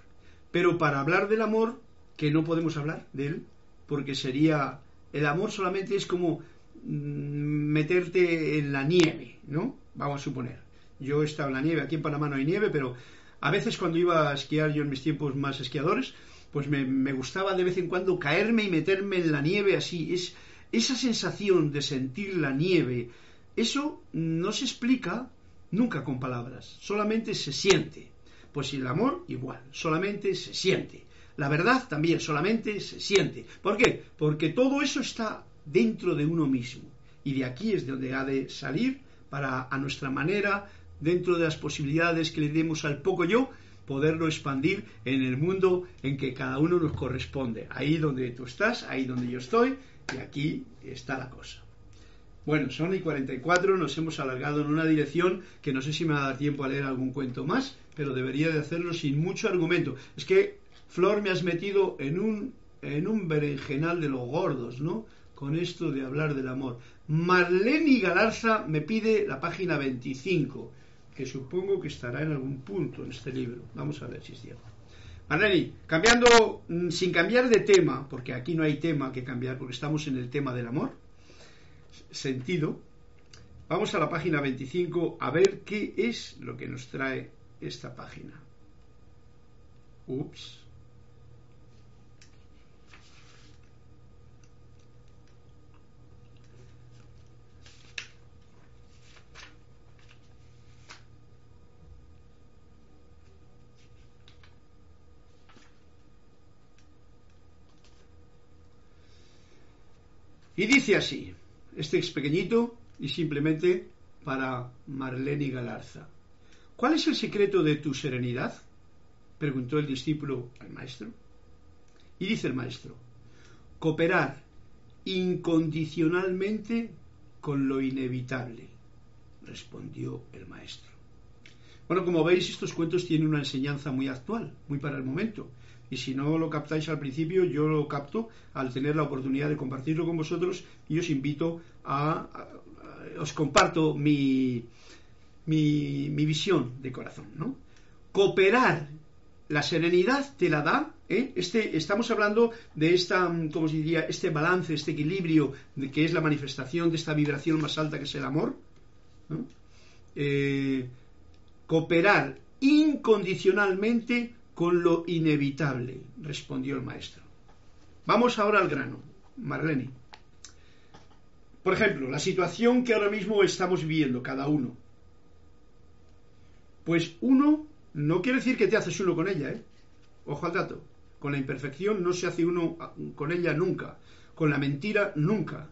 Pero para hablar del amor, que no podemos hablar de él, porque sería, el amor solamente es como mm, meterte en la nieve, ¿no? Vamos a suponer. Yo he estado en la nieve, aquí en Panamá no hay nieve, pero a veces cuando iba a esquiar yo en mis tiempos más esquiadores, pues me, gustaba de vez en cuando caerme y meterme en la nieve así. Es esa sensación de sentir la nieve, eso no se explica nunca con palabras, solamente se siente. Pues el amor igual, solamente se siente. La verdad también solamente se siente. ¿Por qué? Porque todo eso está dentro de uno mismo. Y de aquí es de donde ha de salir para a nuestra manera dentro de las posibilidades que le demos al poco yo, poderlo expandir en el mundo en que cada uno nos corresponde. Ahí donde tú estás, ahí donde yo estoy, y aquí está la cosa. Bueno, son y 44, nos hemos alargado en una dirección que no sé si me va a dar tiempo a leer algún cuento más, pero debería de hacerlo sin mucho argumento. Es que, Flor, me has metido en un, en un berenjenal de los gordos, ¿no? Con esto de hablar del amor. Marlene Galarza me pide la página 25 que supongo que estará en algún punto en este libro. Vamos a ver si es cierto. Marlene, cambiando, mm, sin cambiar de tema, porque aquí no hay tema que cambiar, porque estamos en el tema del amor, sentido, vamos a la página 25 a ver qué es lo que nos trae esta página. Ups. Y dice así, este es pequeñito y simplemente para Marlene Galarza. ¿Cuál es el secreto de tu serenidad? preguntó el discípulo al maestro. Y dice el maestro, cooperar incondicionalmente con lo inevitable, respondió el maestro. Bueno, como veis, estos cuentos tienen una enseñanza muy actual, muy para el momento. Y si no lo captáis al principio, yo lo capto al tener la oportunidad de compartirlo con vosotros y os invito a, os comparto mi, mi, visión de corazón, ¿no? Cooperar, la serenidad te la da, ¿eh? este, estamos hablando de esta, ¿cómo se diría? Este balance, este equilibrio, de que es la manifestación de esta vibración más alta que es el amor, eh, cooperar incondicionalmente con lo inevitable, respondió el maestro. Vamos ahora al grano, Marlene. Por ejemplo, la situación que ahora mismo estamos viviendo cada uno. Pues uno no quiere decir que te haces uno con ella, ¿eh? Ojo al dato. Con la imperfección no se hace uno con ella nunca. Con la mentira nunca.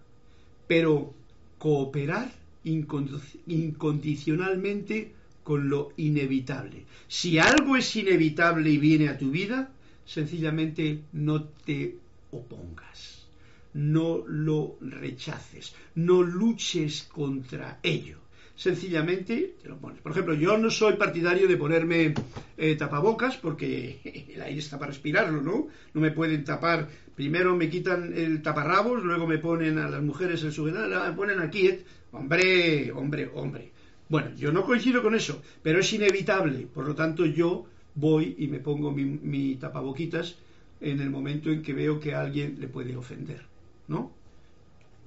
Pero cooperar incondicionalmente con lo inevitable. Si algo es inevitable y viene a tu vida, sencillamente no te opongas, no lo rechaces, no luches contra ello. Sencillamente te lo pones. Por ejemplo, yo no soy partidario de ponerme eh, tapabocas porque el aire está para respirarlo, ¿no? No me pueden tapar. Primero me quitan el taparrabos, luego me ponen a las mujeres el sujetador, me ponen aquí. ¿eh? Hombre, hombre, hombre. Bueno, yo no coincido con eso, pero es inevitable. Por lo tanto, yo voy y me pongo mi, tapaboquitas en el momento en que veo que a alguien le puede ofender, ¿no?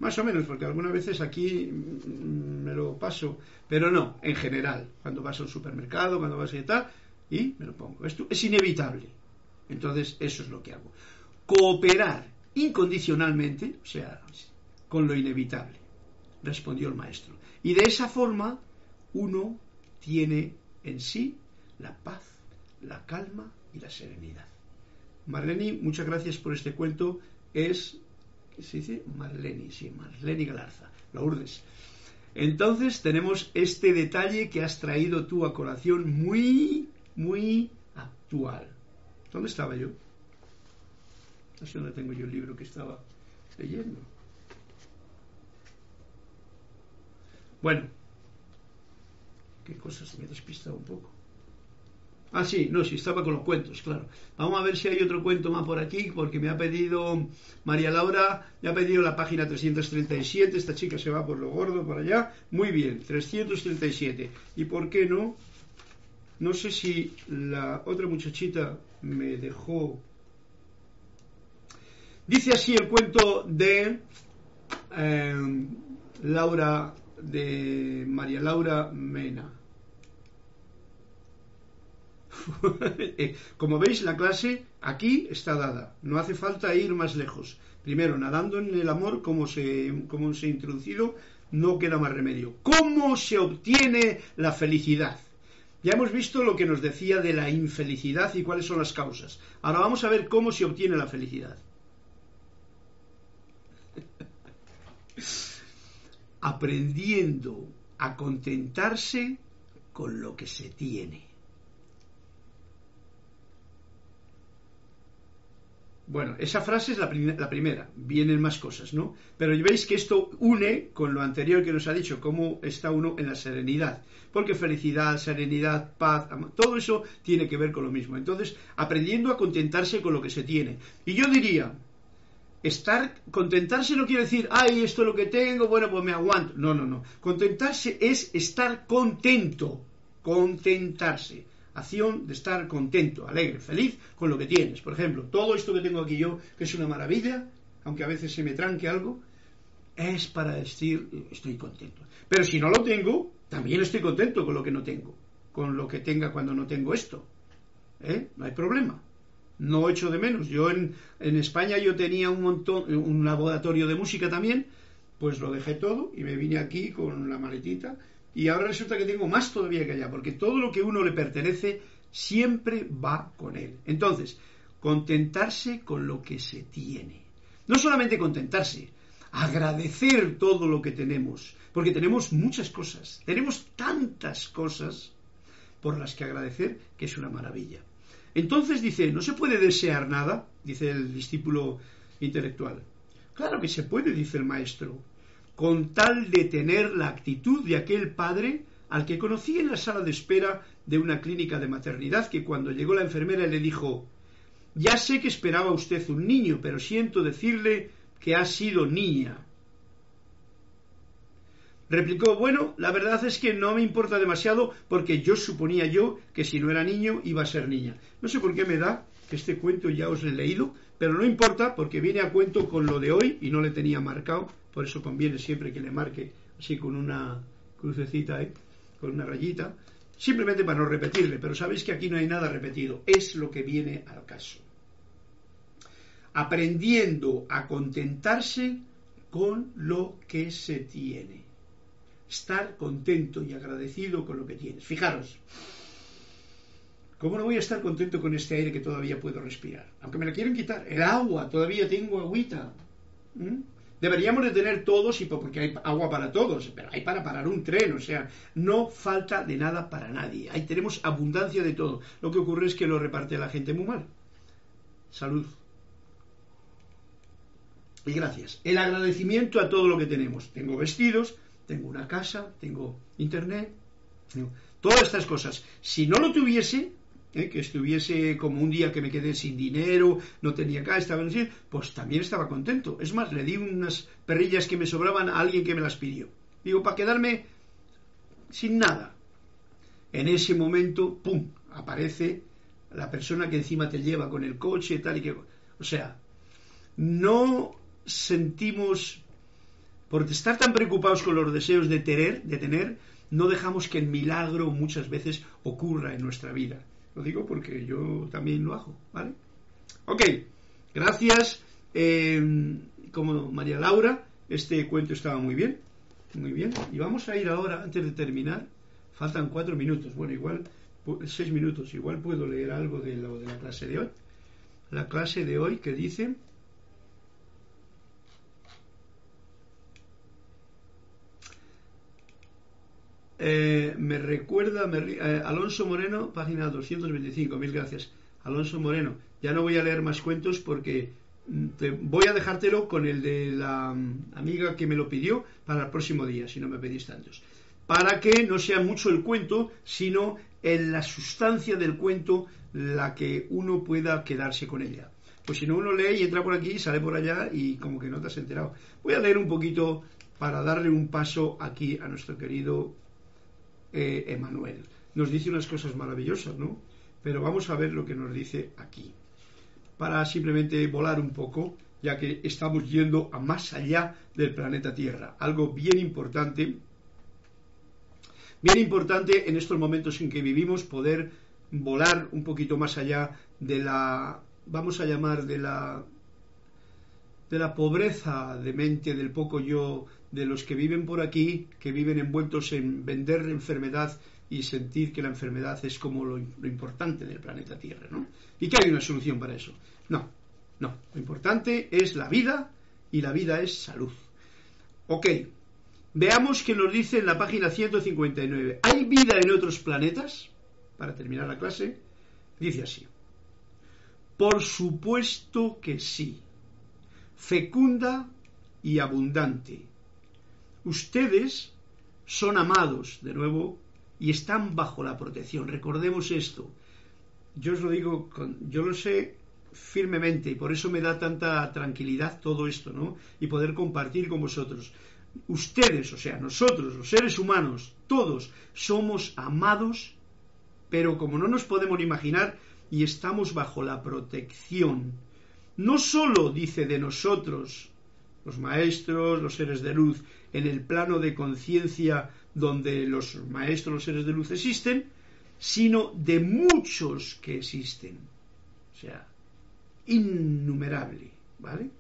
Más o menos, porque algunas veces aquí mm, me lo paso, pero no, en general, cuando vas al supermercado, cuando vas a tal, y me lo pongo. Esto es inevitable. Entonces, eso es lo que hago. Cooperar incondicionalmente, o sea, con lo inevitable, respondió el maestro. Y de esa forma uno tiene en sí la paz, la calma y la serenidad. Marleni, muchas gracias por este cuento. Es, ¿qué se dice? Marleni, sí, Marleni Galarza, urdes. Entonces tenemos este detalle que has traído tú a colación muy, muy actual. ¿Dónde estaba yo? No sé dónde tengo yo el libro que estaba leyendo. Bueno, qué cosas, me he despistado un poco. Ah, sí, no, sí, estaba con los cuentos, claro. Vamos a ver si hay otro cuento más por aquí, porque me ha pedido María Laura, me ha pedido la página 337, esta chica se va por lo gordo, por allá. Muy bien, 337. ¿Y por qué no? No sé si la otra muchachita me dejó... Dice así el cuento de eh, Laura, de María Laura Mena. Como veis, la clase aquí está dada. No hace falta ir más lejos. Primero, nadando en el amor, como se, como se ha introducido, no queda más remedio. ¿Cómo se obtiene la felicidad? Ya hemos visto lo que nos decía de la infelicidad y cuáles son las causas. Ahora vamos a ver cómo se obtiene la felicidad. Aprendiendo a contentarse con lo que se tiene. Bueno, esa frase es la, primera, vienen más cosas, ¿no? Pero veis que esto une con lo anterior que nos ha dicho, cómo está uno en la serenidad. Porque felicidad, serenidad, paz, todo eso tiene que ver con lo mismo. Entonces, aprendiendo a contentarse con lo que se tiene. Y yo diría, estar, contentarse no quiere decir, ay, esto es lo que tengo, bueno, pues me aguanto. No, no, no. Contentarse es estar contento, contentarse de estar contento, alegre, feliz con lo que tienes. Por ejemplo, todo esto que tengo aquí yo, que es una maravilla, aunque a veces se me tranque algo, es para decir estoy contento. Pero si no lo tengo, también estoy contento con lo que no tengo, con lo que tenga cuando no tengo esto. ¿Eh? No hay problema. No echo de menos. Yo en, en España yo tenía un montón, un laboratorio de música también, pues lo dejé todo y me vine aquí con la maletita y ahora resulta que tengo más todavía que allá, porque todo lo que uno le pertenece siempre va con él. Entonces, contentarse con lo que se tiene. No solamente contentarse, agradecer todo lo que tenemos, porque tenemos muchas cosas, tenemos tantas cosas por las que agradecer que es una maravilla. Entonces dice, no se puede desear nada, dice el discípulo intelectual. Claro que se puede, dice el maestro con tal de tener la actitud de aquel padre al que conocí en la sala de espera de una clínica de maternidad que cuando llegó la enfermera le dijo, Ya sé que esperaba usted un niño, pero siento decirle que ha sido niña. Replicó, bueno, la verdad es que no me importa demasiado porque yo suponía yo que si no era niño iba a ser niña. No sé por qué me da que este cuento ya os he leído, pero no importa porque viene a cuento con lo de hoy y no le tenía marcado, por eso conviene siempre que le marque así con una crucecita con una rayita, simplemente para no repetirle, pero sabéis que aquí no hay nada repetido, es lo que viene al caso. Aprendiendo a contentarse con lo que se tiene. Estar contento y agradecido con lo que tienes. Fijaros, ¿cómo no voy a estar contento con este aire que todavía puedo respirar? Aunque me la quieren quitar. El agua, todavía tengo agüita. Deberíamos de tener todos, y porque hay agua para todos, pero hay para parar un tren, o sea, no falta de nada para nadie. Ahí tenemos abundancia de todo. Lo que ocurre es que lo reparte la gente muy mal. Salud. Y gracias. El agradecimiento a todo lo que tenemos. Tengo vestidos, tengo una casa, tengo internet, todas estas cosas. Si no lo tuviese, ¿eh? que estuviese como un día que me quedé sin dinero, no tenía acá, estaba en pues también estaba contento. Es más, le di unas perrillas que me sobraban a alguien que me las pidió. Digo, para quedarme sin nada. En ese momento, ¡pum!, aparece la persona que encima te lleva con el coche, tal y que... O sea, no sentimos, por estar tan preocupados con los deseos de tener, de tener, no dejamos que el milagro muchas veces ocurra en nuestra vida. Lo digo porque yo también lo hago, ¿vale? Ok, gracias. Eh, como María Laura, este cuento estaba muy bien, muy bien. Y vamos a ir ahora, antes de terminar, faltan cuatro minutos, bueno, igual seis minutos, igual puedo leer algo de, lo, de la clase de hoy. La clase de hoy que dice... Eh, me recuerda eh, Alonso Moreno, página 225, mil gracias. Alonso Moreno, ya no voy a leer más cuentos porque mm, voy a dejártelo con el de la mm, amiga que me lo pidió para el próximo día, si no me pedís tantos. Para que no sea mucho el cuento, sino en la sustancia del cuento la que uno pueda quedarse con ella. Pues si no, uno lee y entra por aquí, sale por allá y como que no te has enterado. Voy a leer un poquito para darle un paso aquí a nuestro querido eh, Emanuel. Nos dice unas cosas maravillosas, ¿no? Pero vamos a ver lo que nos dice aquí. Para simplemente volar un poco, ya que estamos yendo a más allá del planeta Tierra. Algo bien importante, bien importante en estos momentos en que vivimos, poder volar un poquito más allá de la, vamos a llamar, de la de la pobreza de mente, del poco yo, de los que viven por aquí, que viven envueltos en vender enfermedad y sentir que la enfermedad es como lo, importante del planeta Tierra, ¿no? Y que hay una solución para eso. No, no. Lo importante es la vida y la vida es salud. Ok, veamos qué nos dice en la página 159. ¿Hay vida en otros planetas? Para terminar la clase, dice así. Por supuesto que sí fecunda y abundante. Ustedes son amados, de nuevo, y están bajo la protección. Recordemos esto. Yo os lo digo, yo lo sé firmemente y por eso me da tanta tranquilidad todo esto, ¿no? Y poder compartir con vosotros. Ustedes, o sea, nosotros, los seres humanos, todos somos amados, pero como no nos podemos imaginar y estamos bajo la protección no sólo dice de nosotros, los maestros, los seres de luz, en el plano de conciencia donde los maestros, los seres de luz existen, sino de muchos que existen. O sea, innumerable, ¿vale?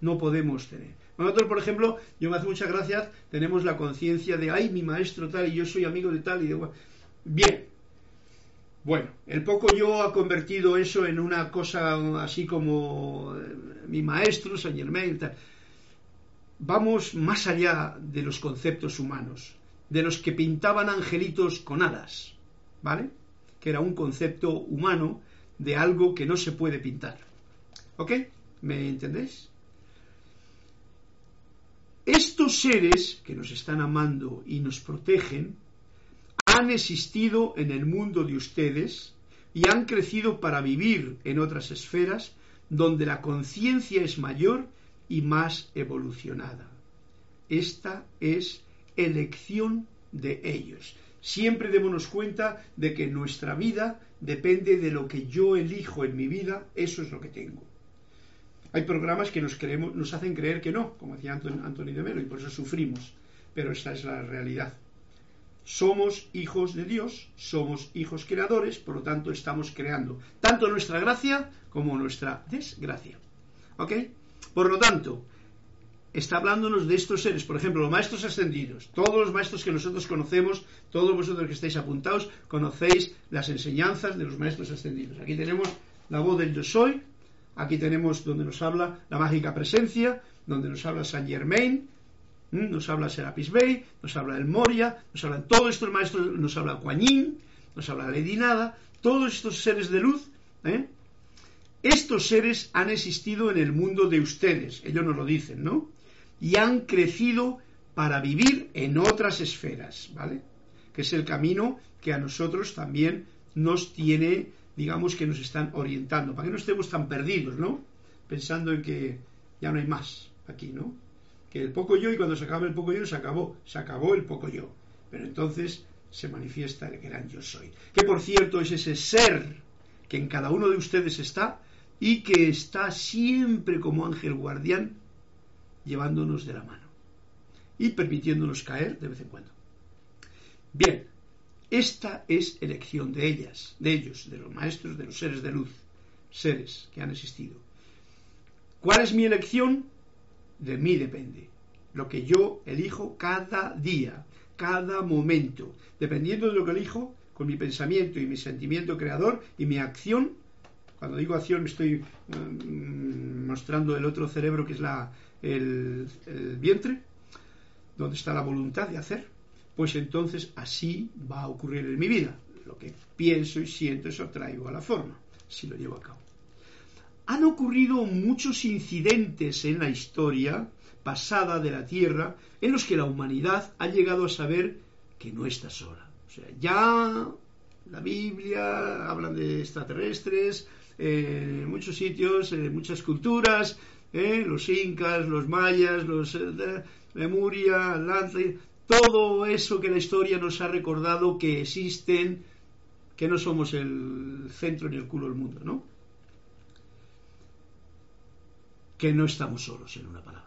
No podemos tener. Nosotros, por ejemplo, yo me hace muchas gracias, tenemos la conciencia de, ay, mi maestro tal, y yo soy amigo de tal, y de... Bien, bueno, el poco yo ha convertido eso en una cosa así como eh, mi maestro, Saint Germain. Vamos más allá de los conceptos humanos, de los que pintaban angelitos con alas, ¿vale? Que era un concepto humano de algo que no se puede pintar. ¿Ok? ¿Me entendéis? Estos seres que nos están amando y nos protegen han existido en el mundo de ustedes y han crecido para vivir en otras esferas donde la conciencia es mayor y más evolucionada. Esta es elección de ellos. Siempre démonos cuenta de que nuestra vida depende de lo que yo elijo en mi vida, eso es lo que tengo. Hay programas que nos, nos hacen creer que no, como decía Anthony de Melo, y por eso sufrimos, pero esta es la realidad. Somos hijos de Dios, somos hijos creadores, por lo tanto estamos creando tanto nuestra gracia como nuestra desgracia. ¿Ok? Por lo tanto, está hablándonos de estos seres, por ejemplo, los maestros ascendidos, todos los maestros que nosotros conocemos, todos vosotros que estáis apuntados, conocéis las enseñanzas de los maestros ascendidos. Aquí tenemos la voz del yo soy, aquí tenemos donde nos habla la mágica presencia, donde nos habla Saint Germain, nos habla Serapis Bey, nos habla el Moria, nos hablan todos estos maestros, nos habla Kuan nos habla Lady Nada, todos estos seres de luz, ¿eh? Estos seres han existido en el mundo de ustedes, ellos nos lo dicen, ¿no? Y han crecido para vivir en otras esferas, ¿vale? Que es el camino que a nosotros también nos tiene, digamos que nos están orientando, para que no estemos tan perdidos, ¿no? Pensando en que ya no hay más aquí, ¿no? el poco yo y cuando se acaba el poco yo se acabó, se acabó el poco yo. Pero entonces se manifiesta el gran yo soy. Que por cierto es ese ser que en cada uno de ustedes está y que está siempre como ángel guardián llevándonos de la mano y permitiéndonos caer de vez en cuando. Bien, esta es elección de ellas, de ellos, de los maestros, de los seres de luz, seres que han existido. ¿Cuál es mi elección? de mí depende. Lo que yo elijo cada día, cada momento. Dependiendo de lo que elijo, con mi pensamiento y mi sentimiento creador y mi acción, cuando digo acción estoy mm, mostrando el otro cerebro que es la, el, el vientre, donde está la voluntad de hacer, pues entonces así va a ocurrir en mi vida. Lo que pienso y siento, eso traigo a la forma, si lo llevo a cabo han ocurrido muchos incidentes en la historia pasada de la Tierra en los que la humanidad ha llegado a saber que no está sola. O sea, ya la Biblia habla de extraterrestres en muchos sitios, en muchas culturas, ¿eh? los incas, los mayas, los eh, Lemuria, Atlantis, todo eso que la historia nos ha recordado que existen, que no somos el centro ni el culo del mundo, ¿no? que no estamos solos en una palabra.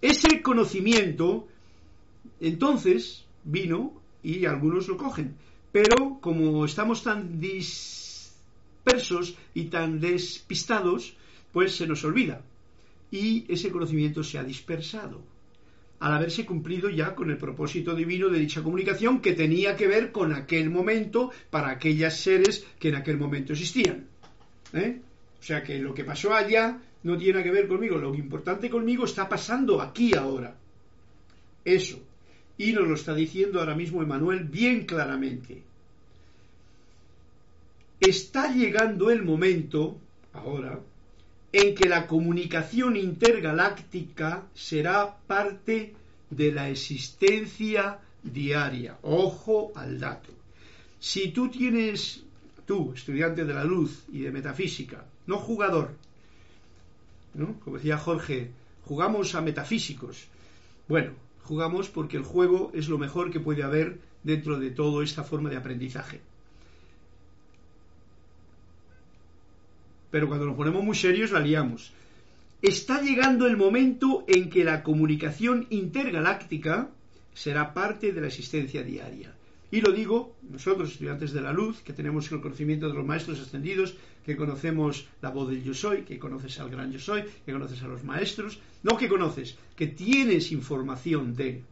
Ese conocimiento, entonces, vino y algunos lo cogen. Pero como estamos tan dispersos y tan despistados, pues se nos olvida. Y ese conocimiento se ha dispersado al haberse cumplido ya con el propósito divino de dicha comunicación que tenía que ver con aquel momento para aquellas seres que en aquel momento existían. ¿eh? O sea que lo que pasó allá no tiene que ver conmigo. Lo importante conmigo está pasando aquí ahora. Eso. Y nos lo está diciendo ahora mismo Emanuel bien claramente. Está llegando el momento, ahora, en que la comunicación intergaláctica será parte de la existencia diaria. Ojo al dato. Si tú tienes, tú, estudiante de la luz y de metafísica, no jugador, como decía Jorge, jugamos a metafísicos. Bueno, jugamos porque el juego es lo mejor que puede haber dentro de toda esta forma de aprendizaje. Pero cuando nos ponemos muy serios la liamos. Está llegando el momento en que la comunicación intergaláctica será parte de la existencia diaria. Y lo digo, nosotros, estudiantes de la luz, que tenemos el conocimiento de los maestros ascendidos, que conocemos la voz del yo soy, que conoces al gran yo soy, que conoces a los maestros, no que conoces, que tienes información de.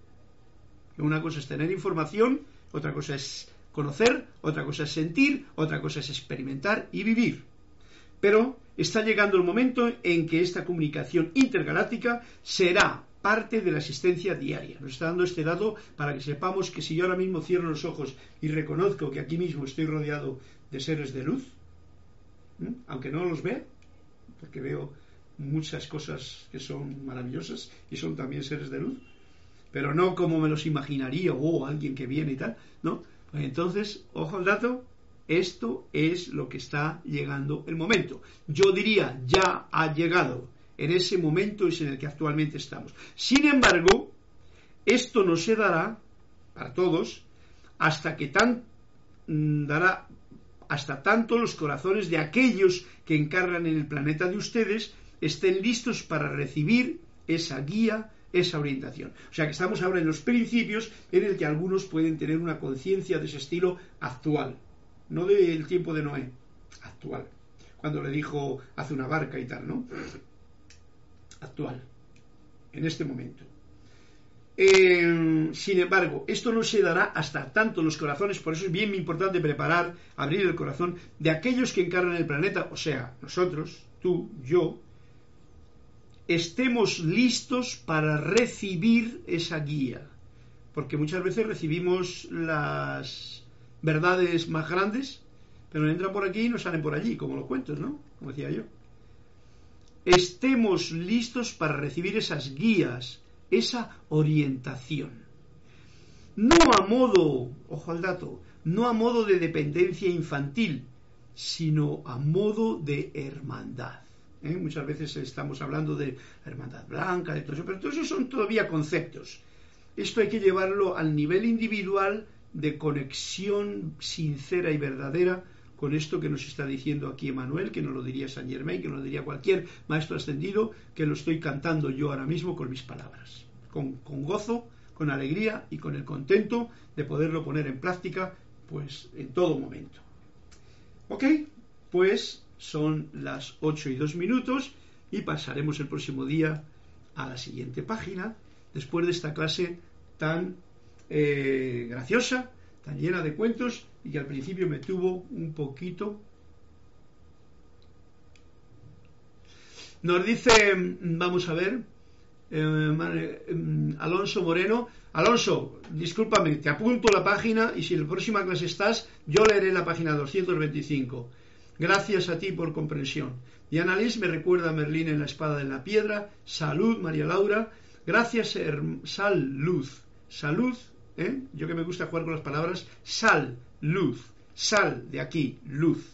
Una cosa es tener información, otra cosa es conocer, otra cosa es sentir, otra cosa es experimentar y vivir. Pero está llegando el momento en que esta comunicación intergaláctica será parte de la existencia diaria. Nos está dando este dato para que sepamos que si yo ahora mismo cierro los ojos y reconozco que aquí mismo estoy rodeado de seres de luz, aunque no los vea, porque veo muchas cosas que son maravillosas y son también seres de luz, pero no como me los imaginaría, o oh, alguien que viene y tal, ¿no? Pues entonces, ojo al dato, Esto es lo que está llegando el momento. Yo diría, ya ha llegado. En ese momento es en el que actualmente estamos. Sin embargo, esto no se dará para todos hasta que tan mm, dará hasta tanto los corazones de aquellos que encargan en el planeta de ustedes estén listos para recibir esa guía, esa orientación. O sea que estamos ahora en los principios en el que algunos pueden tener una conciencia de ese estilo actual, no del tiempo de Noé, actual, cuando le dijo hace una barca y tal, ¿no? Actual, en este momento. Eh, sin embargo, esto no se dará hasta tanto los corazones, por eso es bien importante preparar, abrir el corazón de aquellos que encarnan el planeta, o sea, nosotros, tú, yo, estemos listos para recibir esa guía. Porque muchas veces recibimos las verdades más grandes, pero entran por aquí y no salen por allí, como los cuentos, ¿no? Como decía yo. Estemos listos para recibir esas guías esa orientación. No a modo, ojo al dato, no a modo de dependencia infantil, sino a modo de hermandad. ¿eh? Muchas veces estamos hablando de hermandad blanca, de todo eso, pero todos esos son todavía conceptos. Esto hay que llevarlo al nivel individual de conexión sincera y verdadera con esto que nos está diciendo aquí Emanuel, que no lo diría San Germain, que no lo diría cualquier maestro ascendido, que lo estoy cantando yo ahora mismo con mis palabras, con, con gozo, con alegría y con el contento de poderlo poner en práctica, pues en todo momento. ¿Ok? Pues son las 8 y 2 minutos y pasaremos el próximo día a la siguiente página, después de esta clase tan eh, graciosa, tan llena de cuentos y que al principio me tuvo un poquito. Nos dice, vamos a ver, eh, em, Alonso Moreno. Alonso, discúlpame, te apunto la página y si en la próxima clase estás, yo leeré la página 225. Gracias a ti por comprensión. Diana Liz me recuerda a Merlín en la espada de la piedra. Salud, María Laura. Gracias, Sal Luz. Salud, ¿eh? yo que me gusta jugar con las palabras. Sal, luz, sal de aquí, luz.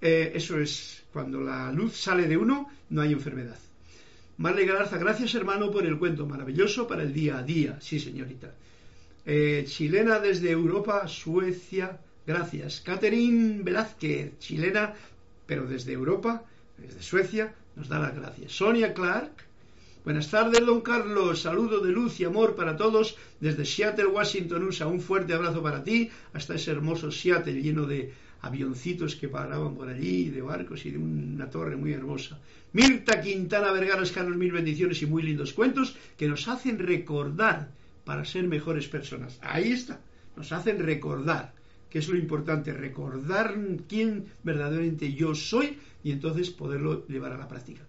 Eh, eso es, cuando la luz sale de uno, no hay enfermedad. Marley Galarza, gracias hermano por el cuento maravilloso para el día a día. Sí, señorita. Eh, chilena desde Europa, Suecia, gracias. Catherine Velázquez, chilena, pero desde Europa, desde Suecia, nos da las gracias. Sonia Clark, Buenas tardes, don Carlos. Saludo de luz y amor para todos desde Seattle, Washington, USA. Un fuerte abrazo para ti hasta ese hermoso Seattle lleno de avioncitos que paraban por allí, de barcos y de una torre muy hermosa. Mirta Quintana Vergara, Carlos, mil bendiciones y muy lindos cuentos que nos hacen recordar para ser mejores personas. Ahí está, nos hacen recordar, que es lo importante, recordar quién verdaderamente yo soy y entonces poderlo llevar a la práctica.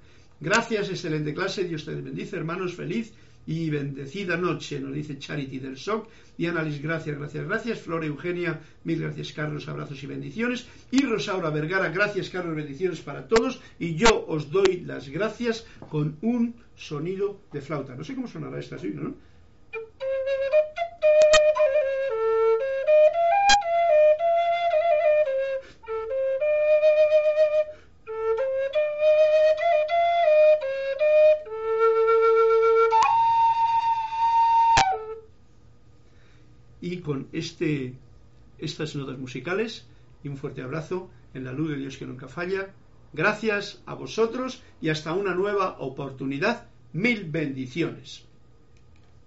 Gracias, excelente clase. Dios te bendice, hermanos. Feliz y bendecida noche, nos dice Charity del SOC. Diana Liz, gracias, gracias, gracias. Flora Eugenia, mil gracias, Carlos, abrazos y bendiciones. Y Rosaura Vergara, gracias, Carlos, bendiciones para todos. Y yo os doy las gracias con un sonido de flauta. No sé cómo sonará esta, ¿sí? ¿no? Este, estas notas musicales y un fuerte abrazo en la luz de Dios que nunca falla. Gracias a vosotros y hasta una nueva oportunidad. Mil bendiciones.